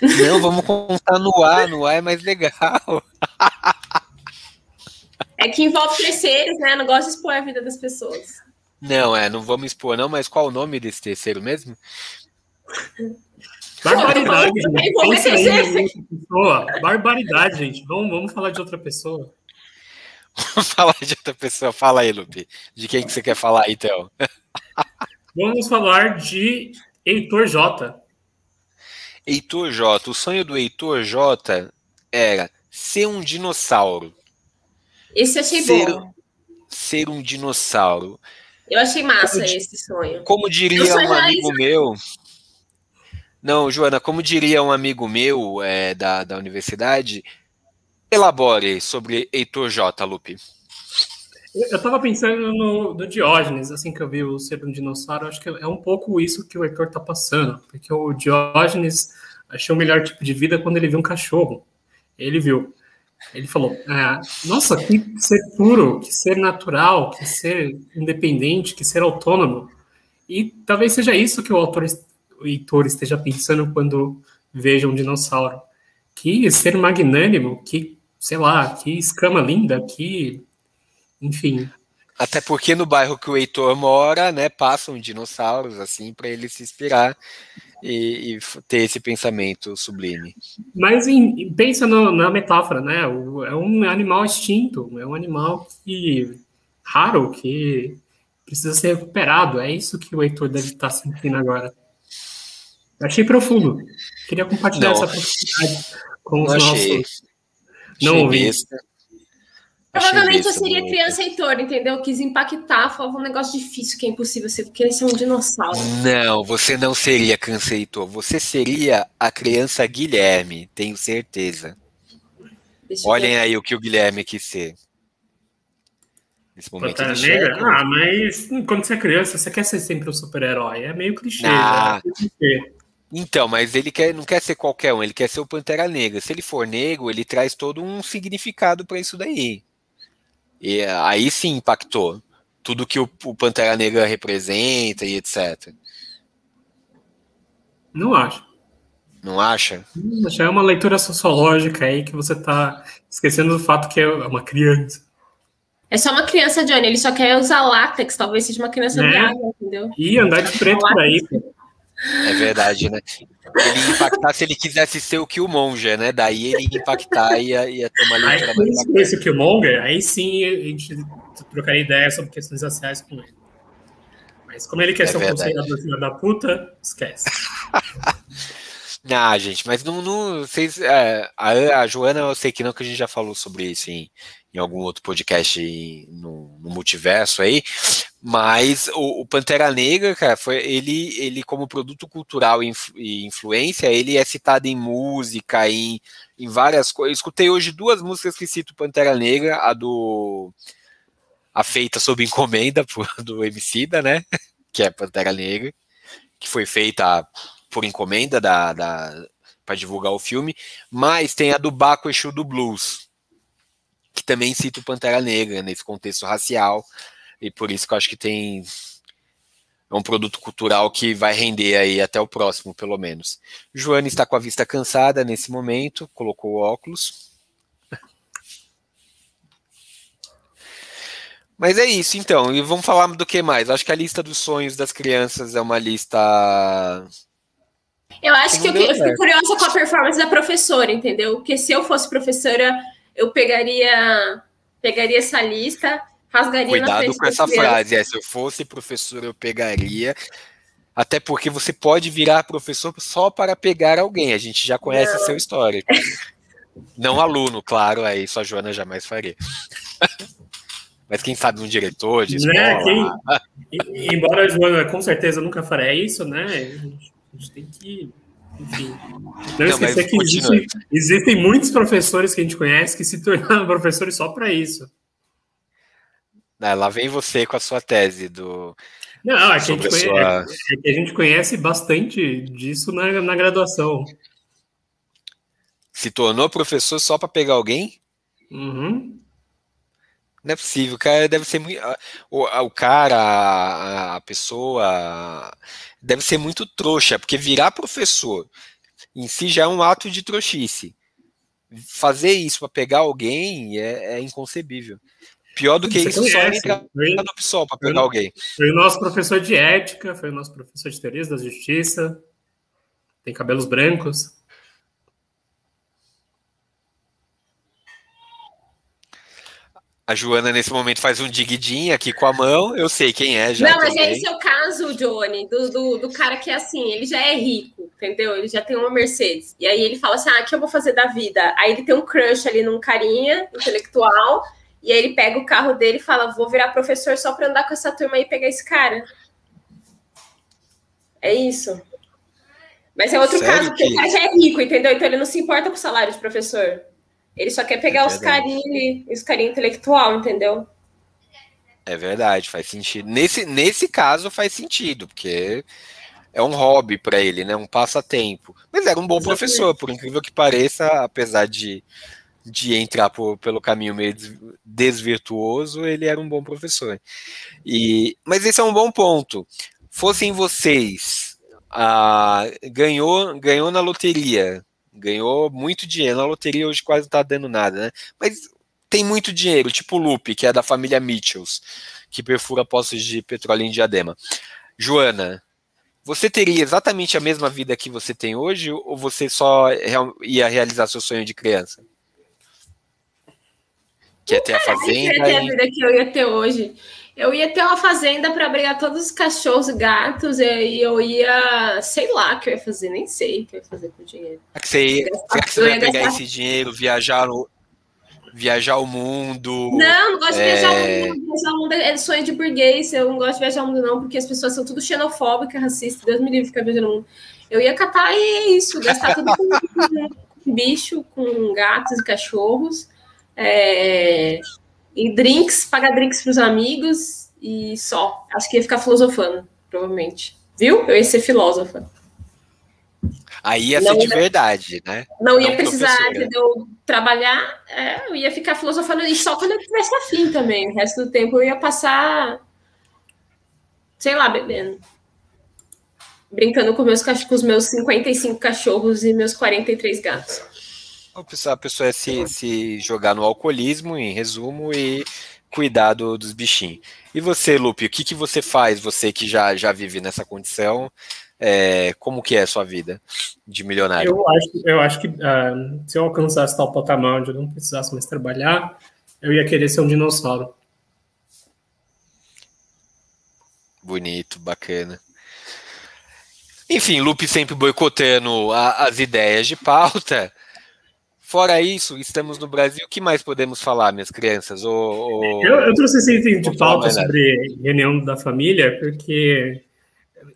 Speaker 1: Não, vamos contar no ar, no ar é mais legal.
Speaker 2: É que envolve terceiros, né? Não gosto de expor a vida das pessoas.
Speaker 1: Não, é, não vamos expor, não, mas qual o nome desse terceiro mesmo?
Speaker 3: Barbaridade, gente. pessoa. Barbaridade, gente. Vamos, vamos falar de outra pessoa.
Speaker 1: Vamos falar de outra pessoa. Fala aí, Lupe. De quem que você quer falar, então?
Speaker 3: Vamos falar de Heitor J.
Speaker 1: Heitor J. O sonho do Heitor J era ser um dinossauro.
Speaker 2: Esse achei ser, bom.
Speaker 1: Ser um dinossauro.
Speaker 2: Eu achei massa como, esse sonho.
Speaker 1: Como diria um amigo meu, Não, Joana, como diria um amigo meu é, da, da universidade, elabore sobre Heitor J. Lupe.
Speaker 3: Eu estava pensando no, no, Diógenes, assim que eu vi o Ser um Dinossauro, acho que é um pouco isso que o Heitor está passando, porque o Diógenes achou o melhor tipo de vida quando ele viu um cachorro. Ele viu. Ele falou: ah, Nossa, que ser puro, que ser natural, que ser independente, que ser autônomo. E talvez seja isso que o autor, o Heitor esteja pensando quando veja um dinossauro. Que ser magnânimo, que, sei lá, que escama linda, que enfim.
Speaker 1: Até porque no bairro que o Heitor mora, né, passam dinossauros, assim, para ele se inspirar e, e, ter esse pensamento sublime.
Speaker 3: Mas em, pensa no, na metáfora, né? O, é um animal extinto, é um animal que raro, que precisa ser recuperado. É isso que o Heitor deve estar sentindo agora. Eu achei profundo. Queria compartilhar Não. essa profundidade com os Não nossos. Achei.
Speaker 1: Não ouvi.
Speaker 2: Provavelmente eu seria criança Heitor, entendeu? quis impactar, falava um negócio difícil que é impossível ser, porque ele é um dinossauro.
Speaker 1: Não, você não seria criança Heitor, você seria a criança Guilherme, tenho certeza. Olhem ver. aí o que o Guilherme quis ser.
Speaker 3: Nesse momento Pantera Negra? Ah, mas quando você é criança, você quer ser sempre um super-herói. É meio clichê. Ah,
Speaker 1: né? Então, mas ele quer, não quer ser qualquer um, ele quer ser o Pantera Negra. Se ele for negro, ele traz todo um significado para isso daí. E aí sim impactou tudo que o, o Pantera Negra representa e etc.
Speaker 3: Não acho.
Speaker 1: Não acha?
Speaker 3: Já é uma leitura sociológica aí que você está esquecendo do fato que é uma criança.
Speaker 2: É só uma criança, Johnny. Ele só quer usar látex. Talvez seja uma criança né? viada, entendeu?
Speaker 3: E andar de preto por aí.
Speaker 1: É verdade, né? Ele ia impactar se ele quisesse ser o Killmonger, né? Daí ele ia impactar e ia, ia
Speaker 3: aí, mais Se fosse o Killmonger, aí sim a gente trocaria ideia sobre questões raciais com ele. Mas como ele quer é ser um conselheiro filho da puta, esquece. [LAUGHS]
Speaker 1: Ah, gente, mas não, não vocês, é, a, a, Joana, eu sei que não, que a gente já falou sobre isso em, em algum outro podcast no, no multiverso aí, mas o, o, Pantera Negra, cara, foi ele, ele como produto cultural e influência, ele é citado em música, em, em várias coisas. Eu escutei hoje duas músicas que cito Pantera Negra, a do a feita sob encomenda [LAUGHS] por, do Emicida, né? [LAUGHS] Que é Pantera Negra, que foi feita por encomenda da, da para divulgar o filme, mas tem a do Baco Exu do Blues, que também cita o Pantera Negra nesse contexto racial, e por isso que eu acho que tem é um produto cultural que vai render aí até o próximo, pelo menos. Joana está com a vista cansada nesse momento, colocou o óculos. Mas é isso, então. E vamos falar do que mais? Acho que a lista dos sonhos das crianças é uma lista.
Speaker 2: Eu acho que eu, eu fico curiosa com a performance da professora, entendeu? Porque se eu fosse professora, eu pegaria, pegaria essa lista rasgaria
Speaker 1: Cuidado com essa frase. É, se eu fosse professor, eu pegaria. Até porque você pode virar professor só para pegar alguém. A gente já conhece Não. seu histórico. [LAUGHS] Não aluno, claro, aí isso a Joana jamais faria. [LAUGHS] Mas quem sabe um diretor de
Speaker 3: né, escola... Né? Quem, embora a Joana com certeza nunca faria isso, né? A gente tem que enfim. Não, não esquecer que existe, existem muitos professores que a gente conhece que se tornaram [LAUGHS] professores só para isso.
Speaker 1: Ah, lá vem você com a sua tese do.
Speaker 3: Não, a gente, conhece, sua... é a gente conhece bastante disso na, na graduação.
Speaker 1: Se tornou professor só para pegar alguém?
Speaker 3: Uhum.
Speaker 1: Não é possível, o cara deve ser muito. O, o cara, a, a pessoa, deve ser muito trouxa, porque virar professor em si já é um ato de trouxice. Fazer isso para pegar alguém é, é inconcebível. Pior do que Você isso, conhece. só entrar no PSOL para pegar alguém.
Speaker 3: Foi o nosso professor de ética, foi o nosso professor de teorias da justiça, tem cabelos brancos.
Speaker 1: A Joana, nesse momento, faz um digidinho aqui com a mão. Eu sei quem é já.
Speaker 2: Não, mas também. esse é o caso, Johnny, do, do, do, cara que é assim, ele já é rico, entendeu? Ele já tem uma Mercedes. E aí ele fala assim: ah, o que eu vou fazer da vida? Aí ele tem um crush ali num carinha intelectual. E aí ele pega o carro dele e fala: vou virar professor só para andar com essa turma aí e pegar esse cara. É isso. Mas é outro Sério caso, porque que... o pai já é rico, entendeu? Então ele não se importa com o salário de professor. Ele só quer pegar é os carinhos, os carinhos intelectual, entendeu?
Speaker 1: É verdade, faz sentido. Nesse, nesse caso faz sentido, porque é um hobby para ele, né? Um passatempo. Mas era um bom Exatamente. professor, por incrível que pareça, apesar de, de entrar por, pelo caminho meio desvirtuoso, ele era um bom professor. E, mas esse é um bom ponto. Fossem vocês, ah, ganhou, ganhou na loteria, ganhou muito dinheiro. Na loteria hoje quase não tá dando nada, né? Mas tem muito dinheiro, tipo o Lupe, que é da família Mitchells, que perfura poços de petróleo em Diadema. Joana, você teria exatamente a mesma vida que você tem hoje ou você só ia realizar seu sonho de criança?
Speaker 2: Que é ter a fazenda. Eu ia ter a vida que eu ia ter hoje. Eu ia ter uma fazenda para abrigar todos os cachorros e gatos, e eu ia, sei lá o que eu ia fazer, nem sei o que eu ia fazer com o dinheiro.
Speaker 1: Será que você ia, será que você ia pegar gastar... esse dinheiro, viajar no, viajar o mundo.
Speaker 2: Não, não gosto de viajar o é. mundo. Viajar o mundo é sonho de burguês. Eu não gosto de viajar o mundo, não, porque as pessoas são tudo xenofóbicas, racistas. Deus me livre ficar viajando o mundo. Eu ia catar e é isso, gastar tudo com, [LAUGHS] com bicho, com gatos e cachorros. É, e drinks, pagar drinks para os amigos e só. Acho que ia ficar filosofando, provavelmente. Viu? Eu ia ser filósofa.
Speaker 1: Aí ia ser de verdade, né?
Speaker 2: Não ia não precisar, entendeu? Trabalhar, é, eu ia ficar filosofando e só quando eu tivesse afim também. O resto do tempo eu ia passar, sei lá, bebendo. Brincando com, meus, com os meus 55 cachorros e meus 43 gatos.
Speaker 1: A pessoa ia se, se jogar no alcoolismo, em resumo, e cuidar do, dos bichinhos. E você, Lupe, o que, que você faz, você que já, já vive nessa condição? É, como que é a sua vida de milionário?
Speaker 3: Eu acho, eu acho que uh, se eu alcançasse tal patamar onde eu não precisasse mais trabalhar, eu ia querer ser um dinossauro.
Speaker 1: Bonito, bacana. Enfim, Lupe sempre boicotando a, as ideias de pauta. Fora isso, estamos no Brasil. O que mais podemos falar, minhas crianças? eu,
Speaker 3: eu trouxe esse item de pauta sobre reunião da família, porque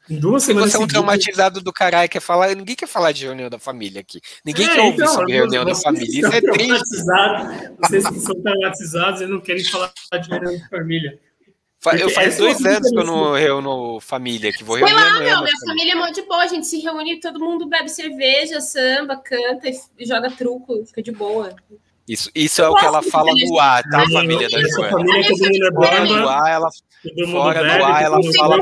Speaker 1: duas semanas. Você é um traumatizado do caralho, quer falar. Ninguém quer falar de reunião da família aqui. Ninguém é, quer ouvir então, sobre reunião da família. Isso é triste.
Speaker 3: Vocês que são traumatizados e não querem falar de reunião da família.
Speaker 1: Eu faz dois anos que eu não reúno família, que vou reunir
Speaker 2: Foi lá, meu, minha família é muito de boa, a gente se reúne, todo mundo bebe cerveja, samba, canta e joga truco, fica de boa.
Speaker 1: Isso, isso é o que ela fala no ar, tá, a família da Joana? Família que é bomba, no ar, ela, fora do ar, ela fala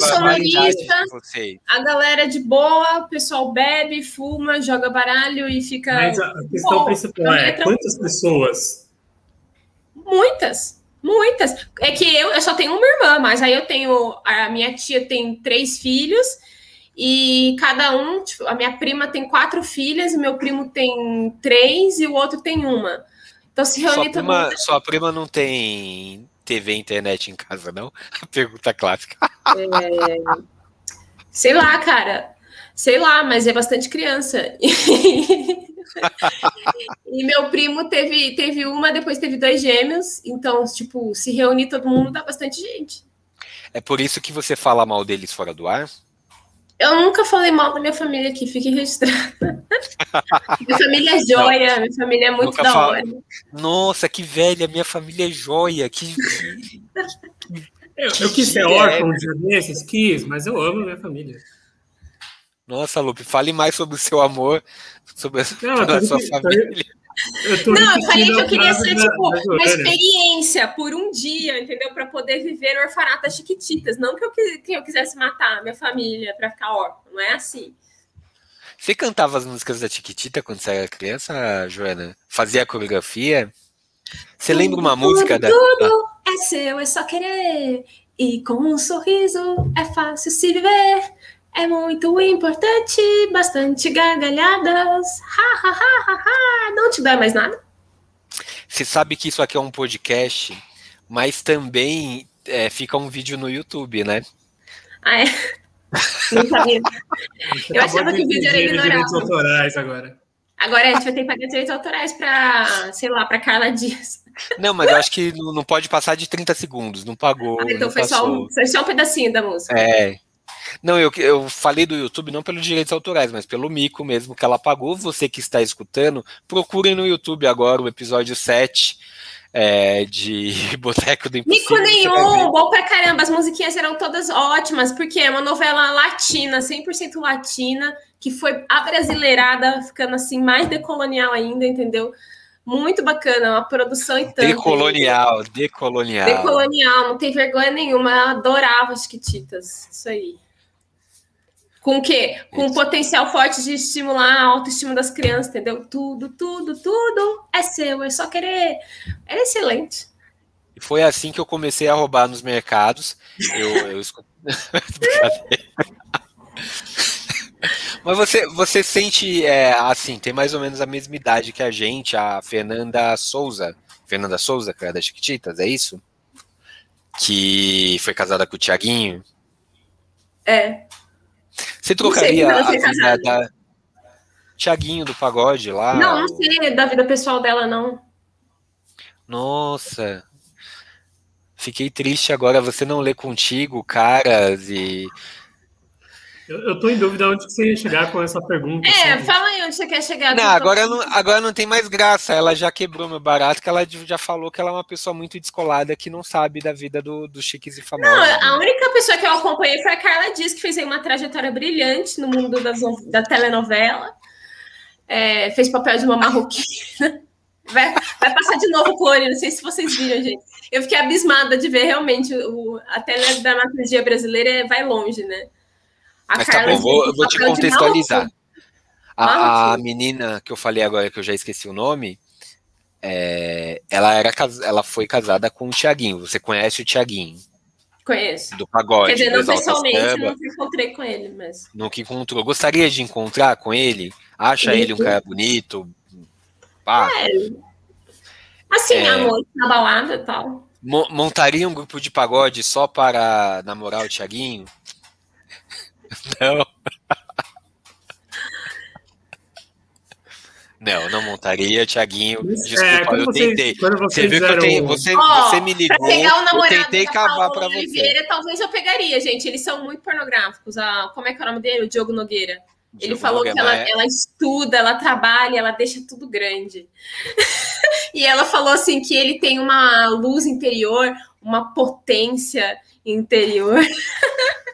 Speaker 2: vocês. A galera de boa, o pessoal bebe, fuma, joga baralho e fica...
Speaker 3: Mas a questão principal é, quantas pessoas?
Speaker 2: Muitas. Muitas. É que eu, eu só tenho uma irmã, mas aí eu tenho. A minha tia tem três filhos, e cada um, tipo, a minha prima tem quatro filhas, meu primo tem três e o outro tem uma. Então se reúne
Speaker 1: sua prima, mundo... Sua prima não tem TV e internet em casa, não? [LAUGHS] A pergunta clássica.
Speaker 2: É... Sei lá, cara. Sei lá, mas é bastante criança. [LAUGHS] e meu primo teve, teve uma, depois teve dois gêmeos. Então, tipo, se reunir todo mundo dá bastante gente.
Speaker 1: É por isso que você fala mal deles fora do ar?
Speaker 2: Eu nunca falei mal da minha família aqui, fique registrada. [LAUGHS] minha família é joia, não, minha família é muito da hora.
Speaker 1: Nossa, que velha, minha família é joia. Que...
Speaker 3: eu, eu quis ser órfão de desses, quis, mas eu amo minha família.
Speaker 1: Nossa, Lupe, fale mais sobre o seu amor, sobre a, não, sua família.
Speaker 2: Eu não, eu falei que eu queria ser, tipo, uma experiência por um dia, entendeu? Para poder viver no orfanato das Chiquititas. Não que eu, que eu quisesse matar minha família para ficar órfã, não é assim.
Speaker 1: Você cantava as músicas da Chiquitita quando você era criança, Joana? Fazia a coreografia? Você tudo, lembra uma tudo, música da.
Speaker 2: Tudo é seu, é só querer. E com um sorriso é fácil se viver. É muito importante, bastante gargalhadas. Ha, ha, ha, ha, ha. Não te dá mais nada?
Speaker 1: Você sabe que isso aqui é um podcast, mas também é, fica um vídeo no YouTube, né?
Speaker 2: Ah, é? [LAUGHS] Não sabia. Eu achava que o vídeo era ignorado. direitos
Speaker 3: autorais agora.
Speaker 2: Agora a gente vai ter que pagar direitos autorais para, sei lá, para Carla Dias.
Speaker 1: Não, mas eu acho que não pode passar de 30 segundos, não pagou. Ah, então
Speaker 2: foi, só um, foi só um pedacinho da música.
Speaker 1: É, Não, eu, eu falei do YouTube não pelos direitos autorais, mas pelo mico mesmo que ela pagou. Você que está escutando, procurem no YouTube agora o episódio 7 é, de [LAUGHS] Boteco do
Speaker 2: Impossível. Mico nenhum, bom pra caramba. As musiquinhas eram todas ótimas, porque é uma novela latina, 100% latina, que foi abrasileirada, ficando assim mais decolonial ainda, entendeu? Muito bacana, uma produção e tanto.
Speaker 1: Decolonial, decolonial.
Speaker 2: Decolonial, não tem vergonha nenhuma. Eu adorava as Chiquititas. Isso aí. Com o quê? Com um potencial forte de estimular a autoestima das crianças, entendeu? Tudo, tudo, tudo é seu, é só querer. Era excelente.
Speaker 1: E foi assim que eu comecei a roubar nos mercados. Eu, eu [LAUGHS] Mas você, você sente, é, assim, tem mais ou menos a mesma idade que a gente, a Fernanda Souza. Fernanda Souza, que é da Chiquititas, é isso? Que foi casada com o Tiaguinho?
Speaker 2: É.
Speaker 1: Você trocaria a vida da Tiaguinho do Pagode lá?
Speaker 2: Não, não sei da vida pessoal dela, não.
Speaker 1: Nossa. Fiquei triste agora. Você não lê contigo, caras, e
Speaker 3: eu, eu tô em dúvida onde você ia chegar com essa pergunta.
Speaker 2: É, assim. fala aí onde você quer chegar.
Speaker 1: Não, agora não, agora não tem mais graça. Ela já quebrou meu barato, que ela já falou que ela é uma pessoa muito descolada que não sabe da vida do, dos chiques e famosos. Não,
Speaker 2: a única pessoa que eu acompanhei foi a Carla Dias, que fez uma trajetória brilhante no mundo das, da telenovela. É, fez papel de uma marroquina. [LAUGHS] Vai, vai passar de novo clone, não sei se vocês viram, gente. Eu fiquei abismada de ver realmente o, a teledramaturgia brasileira vai longe, né?
Speaker 1: A Mas tá bom, vou, vou te contextualizar. A, a, menina que eu falei agora, que eu já esqueci o nome, é, ela, era, ela foi casada com o Tiaguinho. Você conhece o Tiaguinho?
Speaker 2: Conheço.
Speaker 1: Do pagode.
Speaker 2: Quer dizer, não pessoalmente, não encontrei com ele, mas.
Speaker 1: Nunca encontrou. Gostaria de encontrar com ele? Acha ele um cara bonito? Pá. É.
Speaker 2: Assim, é, noite, na balada e tal.
Speaker 1: Montaria um grupo de pagode só para namorar o Tiaguinho? Não. Não, não montaria, Tiaguinho. Desculpa, é, eu vocês, tentei. Você viu que eu tenho, você, oh, você me ligou. Pegar o eu tentei cavar para você.
Speaker 2: Talvez eu pegaria, gente. Eles são muito pornográficos. Ah, como é que é o nome dele? O Diogo Nogueira. Diogo Ele falou Nogueira, que ela, é... ela, estuda, ela trabalha, ela deixa tudo grande. [LAUGHS] e ela falou assim que ele tem uma luz interior, uma potência interior. [LAUGHS]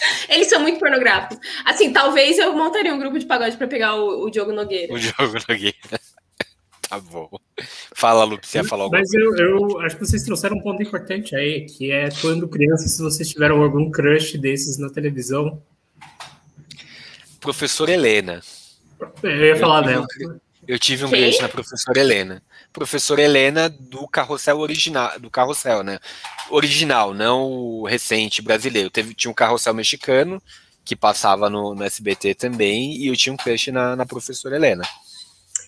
Speaker 2: [LAUGHS] Eles são muito pornográficos. Assim, talvez eu montaria um grupo de pagode para pegar o, o Diogo Nogueira.
Speaker 1: O Diogo Nogueira. [LAUGHS] Tá bom. Fala, Lu, você ia falar alguma
Speaker 3: Mas eu, eu, acho que vocês trouxeram um ponto importante aí, que é quando criança, se vocês tiveram algum crush desses na televisão.
Speaker 1: Professora Helena.
Speaker 3: Eu ia falar eu dela.
Speaker 1: eu tive um crush na professora Helena professora Helena do carrossel original, do carrossel, né? Original, não o recente brasileiro. Teve, tinha um carrossel mexicano que passava no, no SBT também, e eu tinha um crush na, na professora Helena.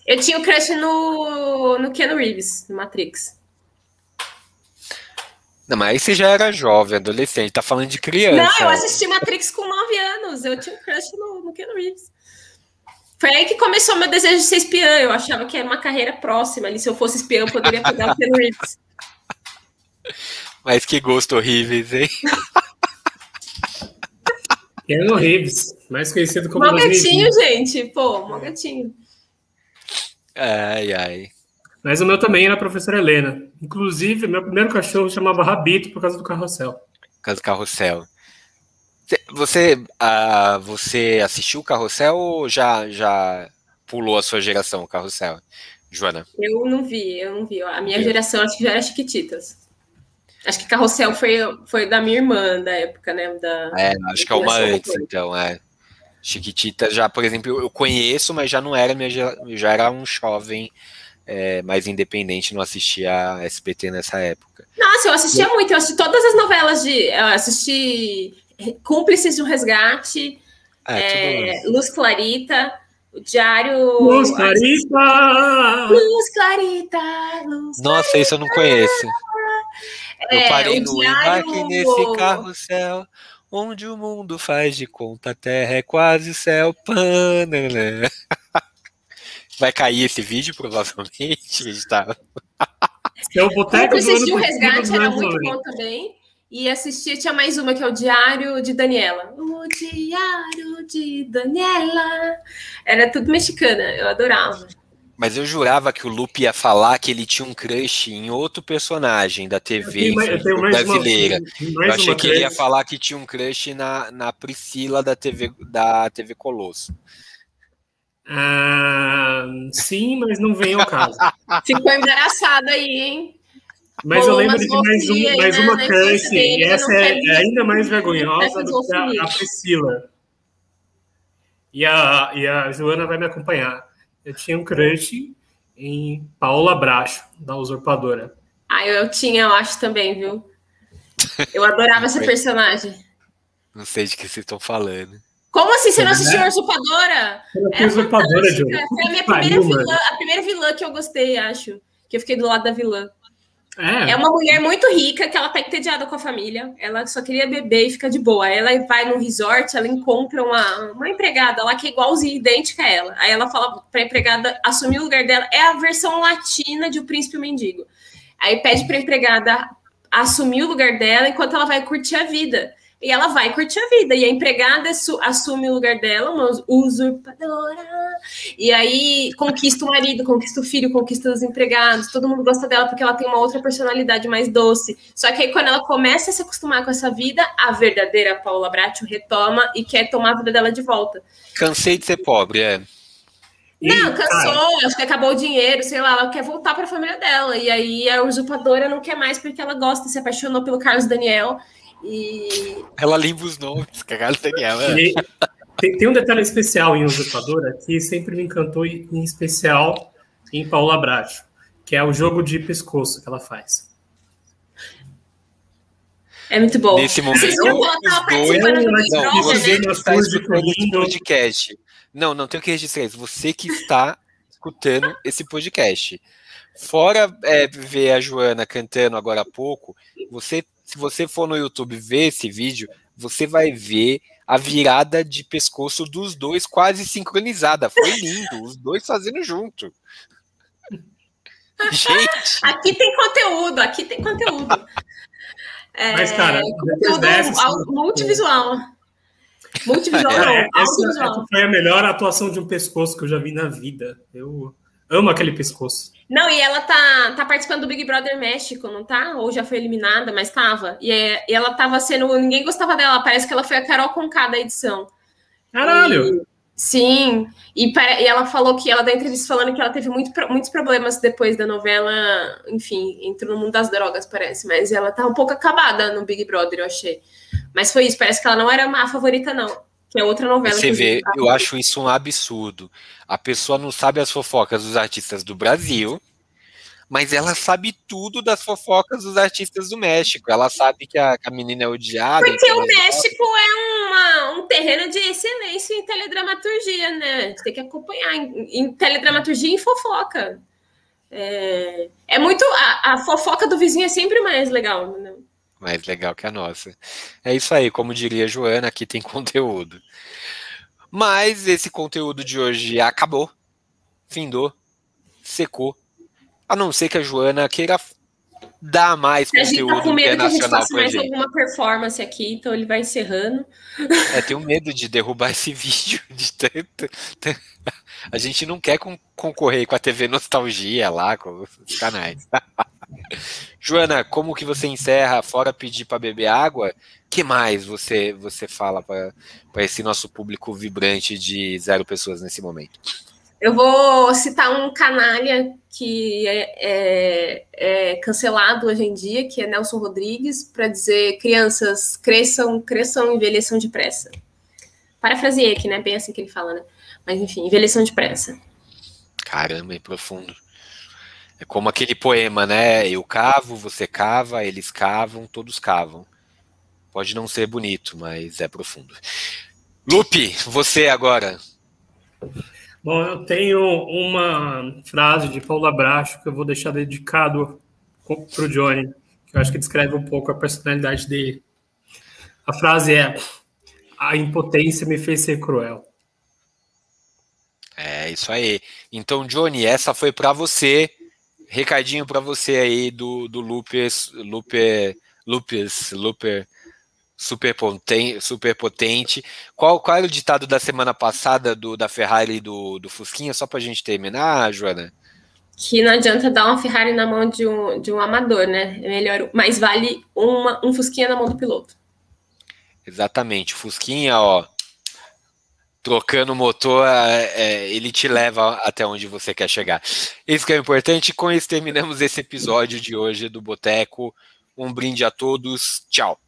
Speaker 2: Eu tinha um crush no, no Keanu Reeves, no Matrix.
Speaker 1: Não, mas aí você já era jovem, adolescente, tá falando de criança. Não,
Speaker 2: eu assisti Matrix com 9 anos, eu tinha um crush no, no Keanu Reeves. Foi aí que começou meu desejo de ser espiã. Eu achava que era uma carreira próxima ali. Se eu fosse espiã, eu poderia pegar o Ken Reeves.
Speaker 1: Mas que gosto horríveis, hein?
Speaker 3: Keanu Reeves, mais conhecido como...
Speaker 2: Mó gatinho, gente. Pô, mó gatinho.
Speaker 1: Ai, ai.
Speaker 3: Mas o meu também era a professora Helena. Inclusive, meu primeiro cachorro chamava Rabito por causa do carrossel. Por
Speaker 1: causa do carrossel. Você, uh, você assistiu o Carrossel ou já, já pulou a sua geração o Carrossel, Joana?
Speaker 2: Eu não vi, eu não vi. A minha geração acho que já era Chiquititas. Acho que Carrossel foi, foi da minha irmã da época, né? Da,
Speaker 1: é, acho que é uma antes, então, é. Chiquitita já, por exemplo, eu conheço, mas já não era minha já era um jovem é, mais independente, não assistia a SBT nessa época.
Speaker 2: Nossa, eu assistia muito, eu assisti todas as novelas de. Eu assisti Cúmplices de um Resgate, é, é, Luz Clarita, o Diário.
Speaker 3: Luz Clarita!
Speaker 2: Luz Clarita! Luz
Speaker 1: Nossa, Clarita. isso eu não conheço. eu é, parei no diário... embarque nesse carrossel. Onde o mundo faz de conta, a terra é quase céu. Panana. [LAUGHS] Vai cair esse vídeo, provavelmente. [LAUGHS] Tá...
Speaker 3: É o boteco
Speaker 2: do ano o Resgate era muito bom também. E assistia, tinha mais uma que é o Diário de Daniela. O Diário de Daniela. Era tudo mexicana, eu adorava.
Speaker 1: Mas eu jurava que o Lupe ia falar que ele tinha um crush em outro personagem da TV
Speaker 3: Eu tenho eu uma-
Speaker 1: brasileira.
Speaker 3: mais
Speaker 1: eu achei
Speaker 3: uma
Speaker 1: que ele ia falar que tinha um crush na, na Priscila da TV, da TV Colosso.
Speaker 3: Ah, sim, mas não vem ao caso.
Speaker 2: Ficou embaraçada aí, hein?
Speaker 3: Mas eu lembro de mais, um, mais uma crush, e essa é, é ainda mais vergonhosa do que a, a. Priscila. E a, e a Joana vai me acompanhar. Eu tinha um crush em Paola Bracho, da Usurpadora.
Speaker 2: Ah, eu, eu tinha, eu acho também, viu? Eu adorava essa personagem.
Speaker 1: Não sei de que vocês estão falando.
Speaker 2: Como assim você não
Speaker 3: É
Speaker 2: assistiu a. Usurpadora? Era
Speaker 3: foi usurpadora. Joana.
Speaker 2: Foi a minha primeira vilã, a primeira vilã que eu gostei, acho. Que eu fiquei do lado da vilã.
Speaker 3: É,
Speaker 2: É uma mulher muito rica que ela tá entediada com a família. Ela só queria beber e ficar de boa. Ela vai num resort, ela encontra uma, uma empregada lá que é igualzinha, idêntica a ela. Aí ela fala pra empregada assumir o lugar dela. É a versão latina de O Príncipe Mendigo. Aí pede pra empregada assumir o lugar dela enquanto ela vai curtir a vida. E ela vai curtir a vida. E a empregada su- assume o lugar dela, uma usurpadora. E aí conquista o marido, conquista o filho, conquista os empregados. Todo mundo gosta dela porque ela tem uma outra personalidade mais doce. Só que aí quando ela começa a se acostumar com essa vida, a verdadeira Paula Bracho retoma e quer tomar a vida dela de volta.
Speaker 1: Cansei de ser pobre, é.
Speaker 2: Não, cansou, acho que acabou o dinheiro, sei lá, ela quer voltar para a família dela. E aí a usurpadora não quer mais porque ela gosta, se apaixonou pelo Carlos Daniel. E
Speaker 1: Ela limpa os nomes, cagada Daniela.
Speaker 3: E tem, tem um detalhe especial em Usurpadora que sempre me encantou, em em especial em Paula Bracho, que é o jogo de pescoço que ela faz.
Speaker 2: é muito bom.
Speaker 1: Nesse momento,
Speaker 2: Vocês
Speaker 1: dois.
Speaker 2: participando do
Speaker 3: Não,
Speaker 2: Big
Speaker 3: não,
Speaker 2: Brother,
Speaker 3: você
Speaker 2: né?
Speaker 1: está escutando podcast. Não, não tem o que registrar isso. Você que está escutando esse podcast. Fora é, ver a Joana cantando agora há pouco, você, se você for no YouTube ver esse vídeo, você vai ver a virada de pescoço dos dois quase sincronizada. Foi lindo, os dois fazendo junto. [LAUGHS] Gente,
Speaker 2: Aqui tem conteúdo, aqui tem conteúdo. É,
Speaker 3: Mas, cara,
Speaker 2: conteúdo
Speaker 3: dessa,
Speaker 2: au- multivisual. Multivisual,
Speaker 3: Cara,
Speaker 2: não,
Speaker 3: é- essa, essa foi a melhor atuação de um pescoço que eu já vi na vida. Eu amo aquele pescoço.
Speaker 2: Não, e ela tá, tá participando do Big Brother México, não tá? Ou já foi eliminada, mas tava. E, é- e ela tava sendo. Ninguém gostava dela, parece que ela foi a Carol Conká da edição.
Speaker 3: Caralho!
Speaker 2: E- sim, e, e ela falou que ela dá entrevista falando que ela teve muito muitos problemas depois da novela, enfim, entrou no mundo das drogas, parece, mas ela tá um pouco acabada no Big Brother, eu achei. Mas foi isso, parece que ela não era a favorita, não. Que é outra novela.
Speaker 1: você vê, eu acho isso um absurdo. A pessoa não sabe as fofocas dos artistas do Brasil, mas ela sabe tudo das fofocas dos artistas do México. Ela sabe que a, que a menina é odiada.
Speaker 2: Porque
Speaker 1: então
Speaker 2: o
Speaker 1: ela-
Speaker 2: México é uma- um terreno de excelência em teledramaturgia, né? Tem que acompanhar em, em teledramaturgia e em fofoca. É, é muito. A, a fofoca do vizinho é sempre mais legal. Né?
Speaker 1: Mais legal que a nossa. É isso aí, como diria a Joana, aqui tem [LAUGHS] conteúdo. Mas esse conteúdo de hoje acabou, findou, secou. A não ser que a Joana queira dar mais
Speaker 2: A gente tá
Speaker 1: conteúdo
Speaker 2: com medo que a gente faça mais
Speaker 1: gente.
Speaker 2: alguma performance aqui, então ele vai encerrando.
Speaker 1: É, tenho medo de derrubar esse [LAUGHS] vídeo de tanto. tan- [LAUGHS] A gente não quer con- concorrer com a TV Nostalgia lá, com os canais. Joana, como que você encerra, fora pedir para beber água, que mais você você fala para esse nosso público vibrante de zero pessoas nesse momento?
Speaker 2: Eu vou citar um canalha que é, é- é cancelado hoje em dia, que é Nelson Rodrigues, para dizer crianças cresçam, cresçam, envelheçam depressa. Parafraseei aqui, né? Bem assim que ele fala, né? Mas enfim, envelheçam depressa.
Speaker 1: Caramba, é profundo. É como aquele poema, né? Eu cavo, você cava, eles cavam, todos cavam. Pode não ser bonito, mas é profundo. Lupe, você agora.
Speaker 3: Bom, eu tenho uma frase de Paula Bracho que eu vou deixar dedicado para o Johnny, que eu acho que descreve um pouco a personalidade dele. A frase é: A impotência me fez ser cruel.
Speaker 1: É isso aí. Então, Johnny, essa foi para você. Recadinho para você aí do, do Lupe, Lupe Lupus, Looper super potente, super potente. Qual, qual era o ditado da semana passada do, da Ferrari e do, do Fusquinha, só para a gente terminar, Joana?
Speaker 2: Que não adianta dar uma Ferrari na mão de um, de um amador, né? É melhor, mas vale uma, um Fusquinha na mão do piloto.
Speaker 1: Exatamente. O Fusquinha, ó, trocando o motor, é, ele te leva até onde você quer chegar. Isso que é importante. Com isso, terminamos esse episódio de hoje do Boteco. Um brinde a todos. Tchau.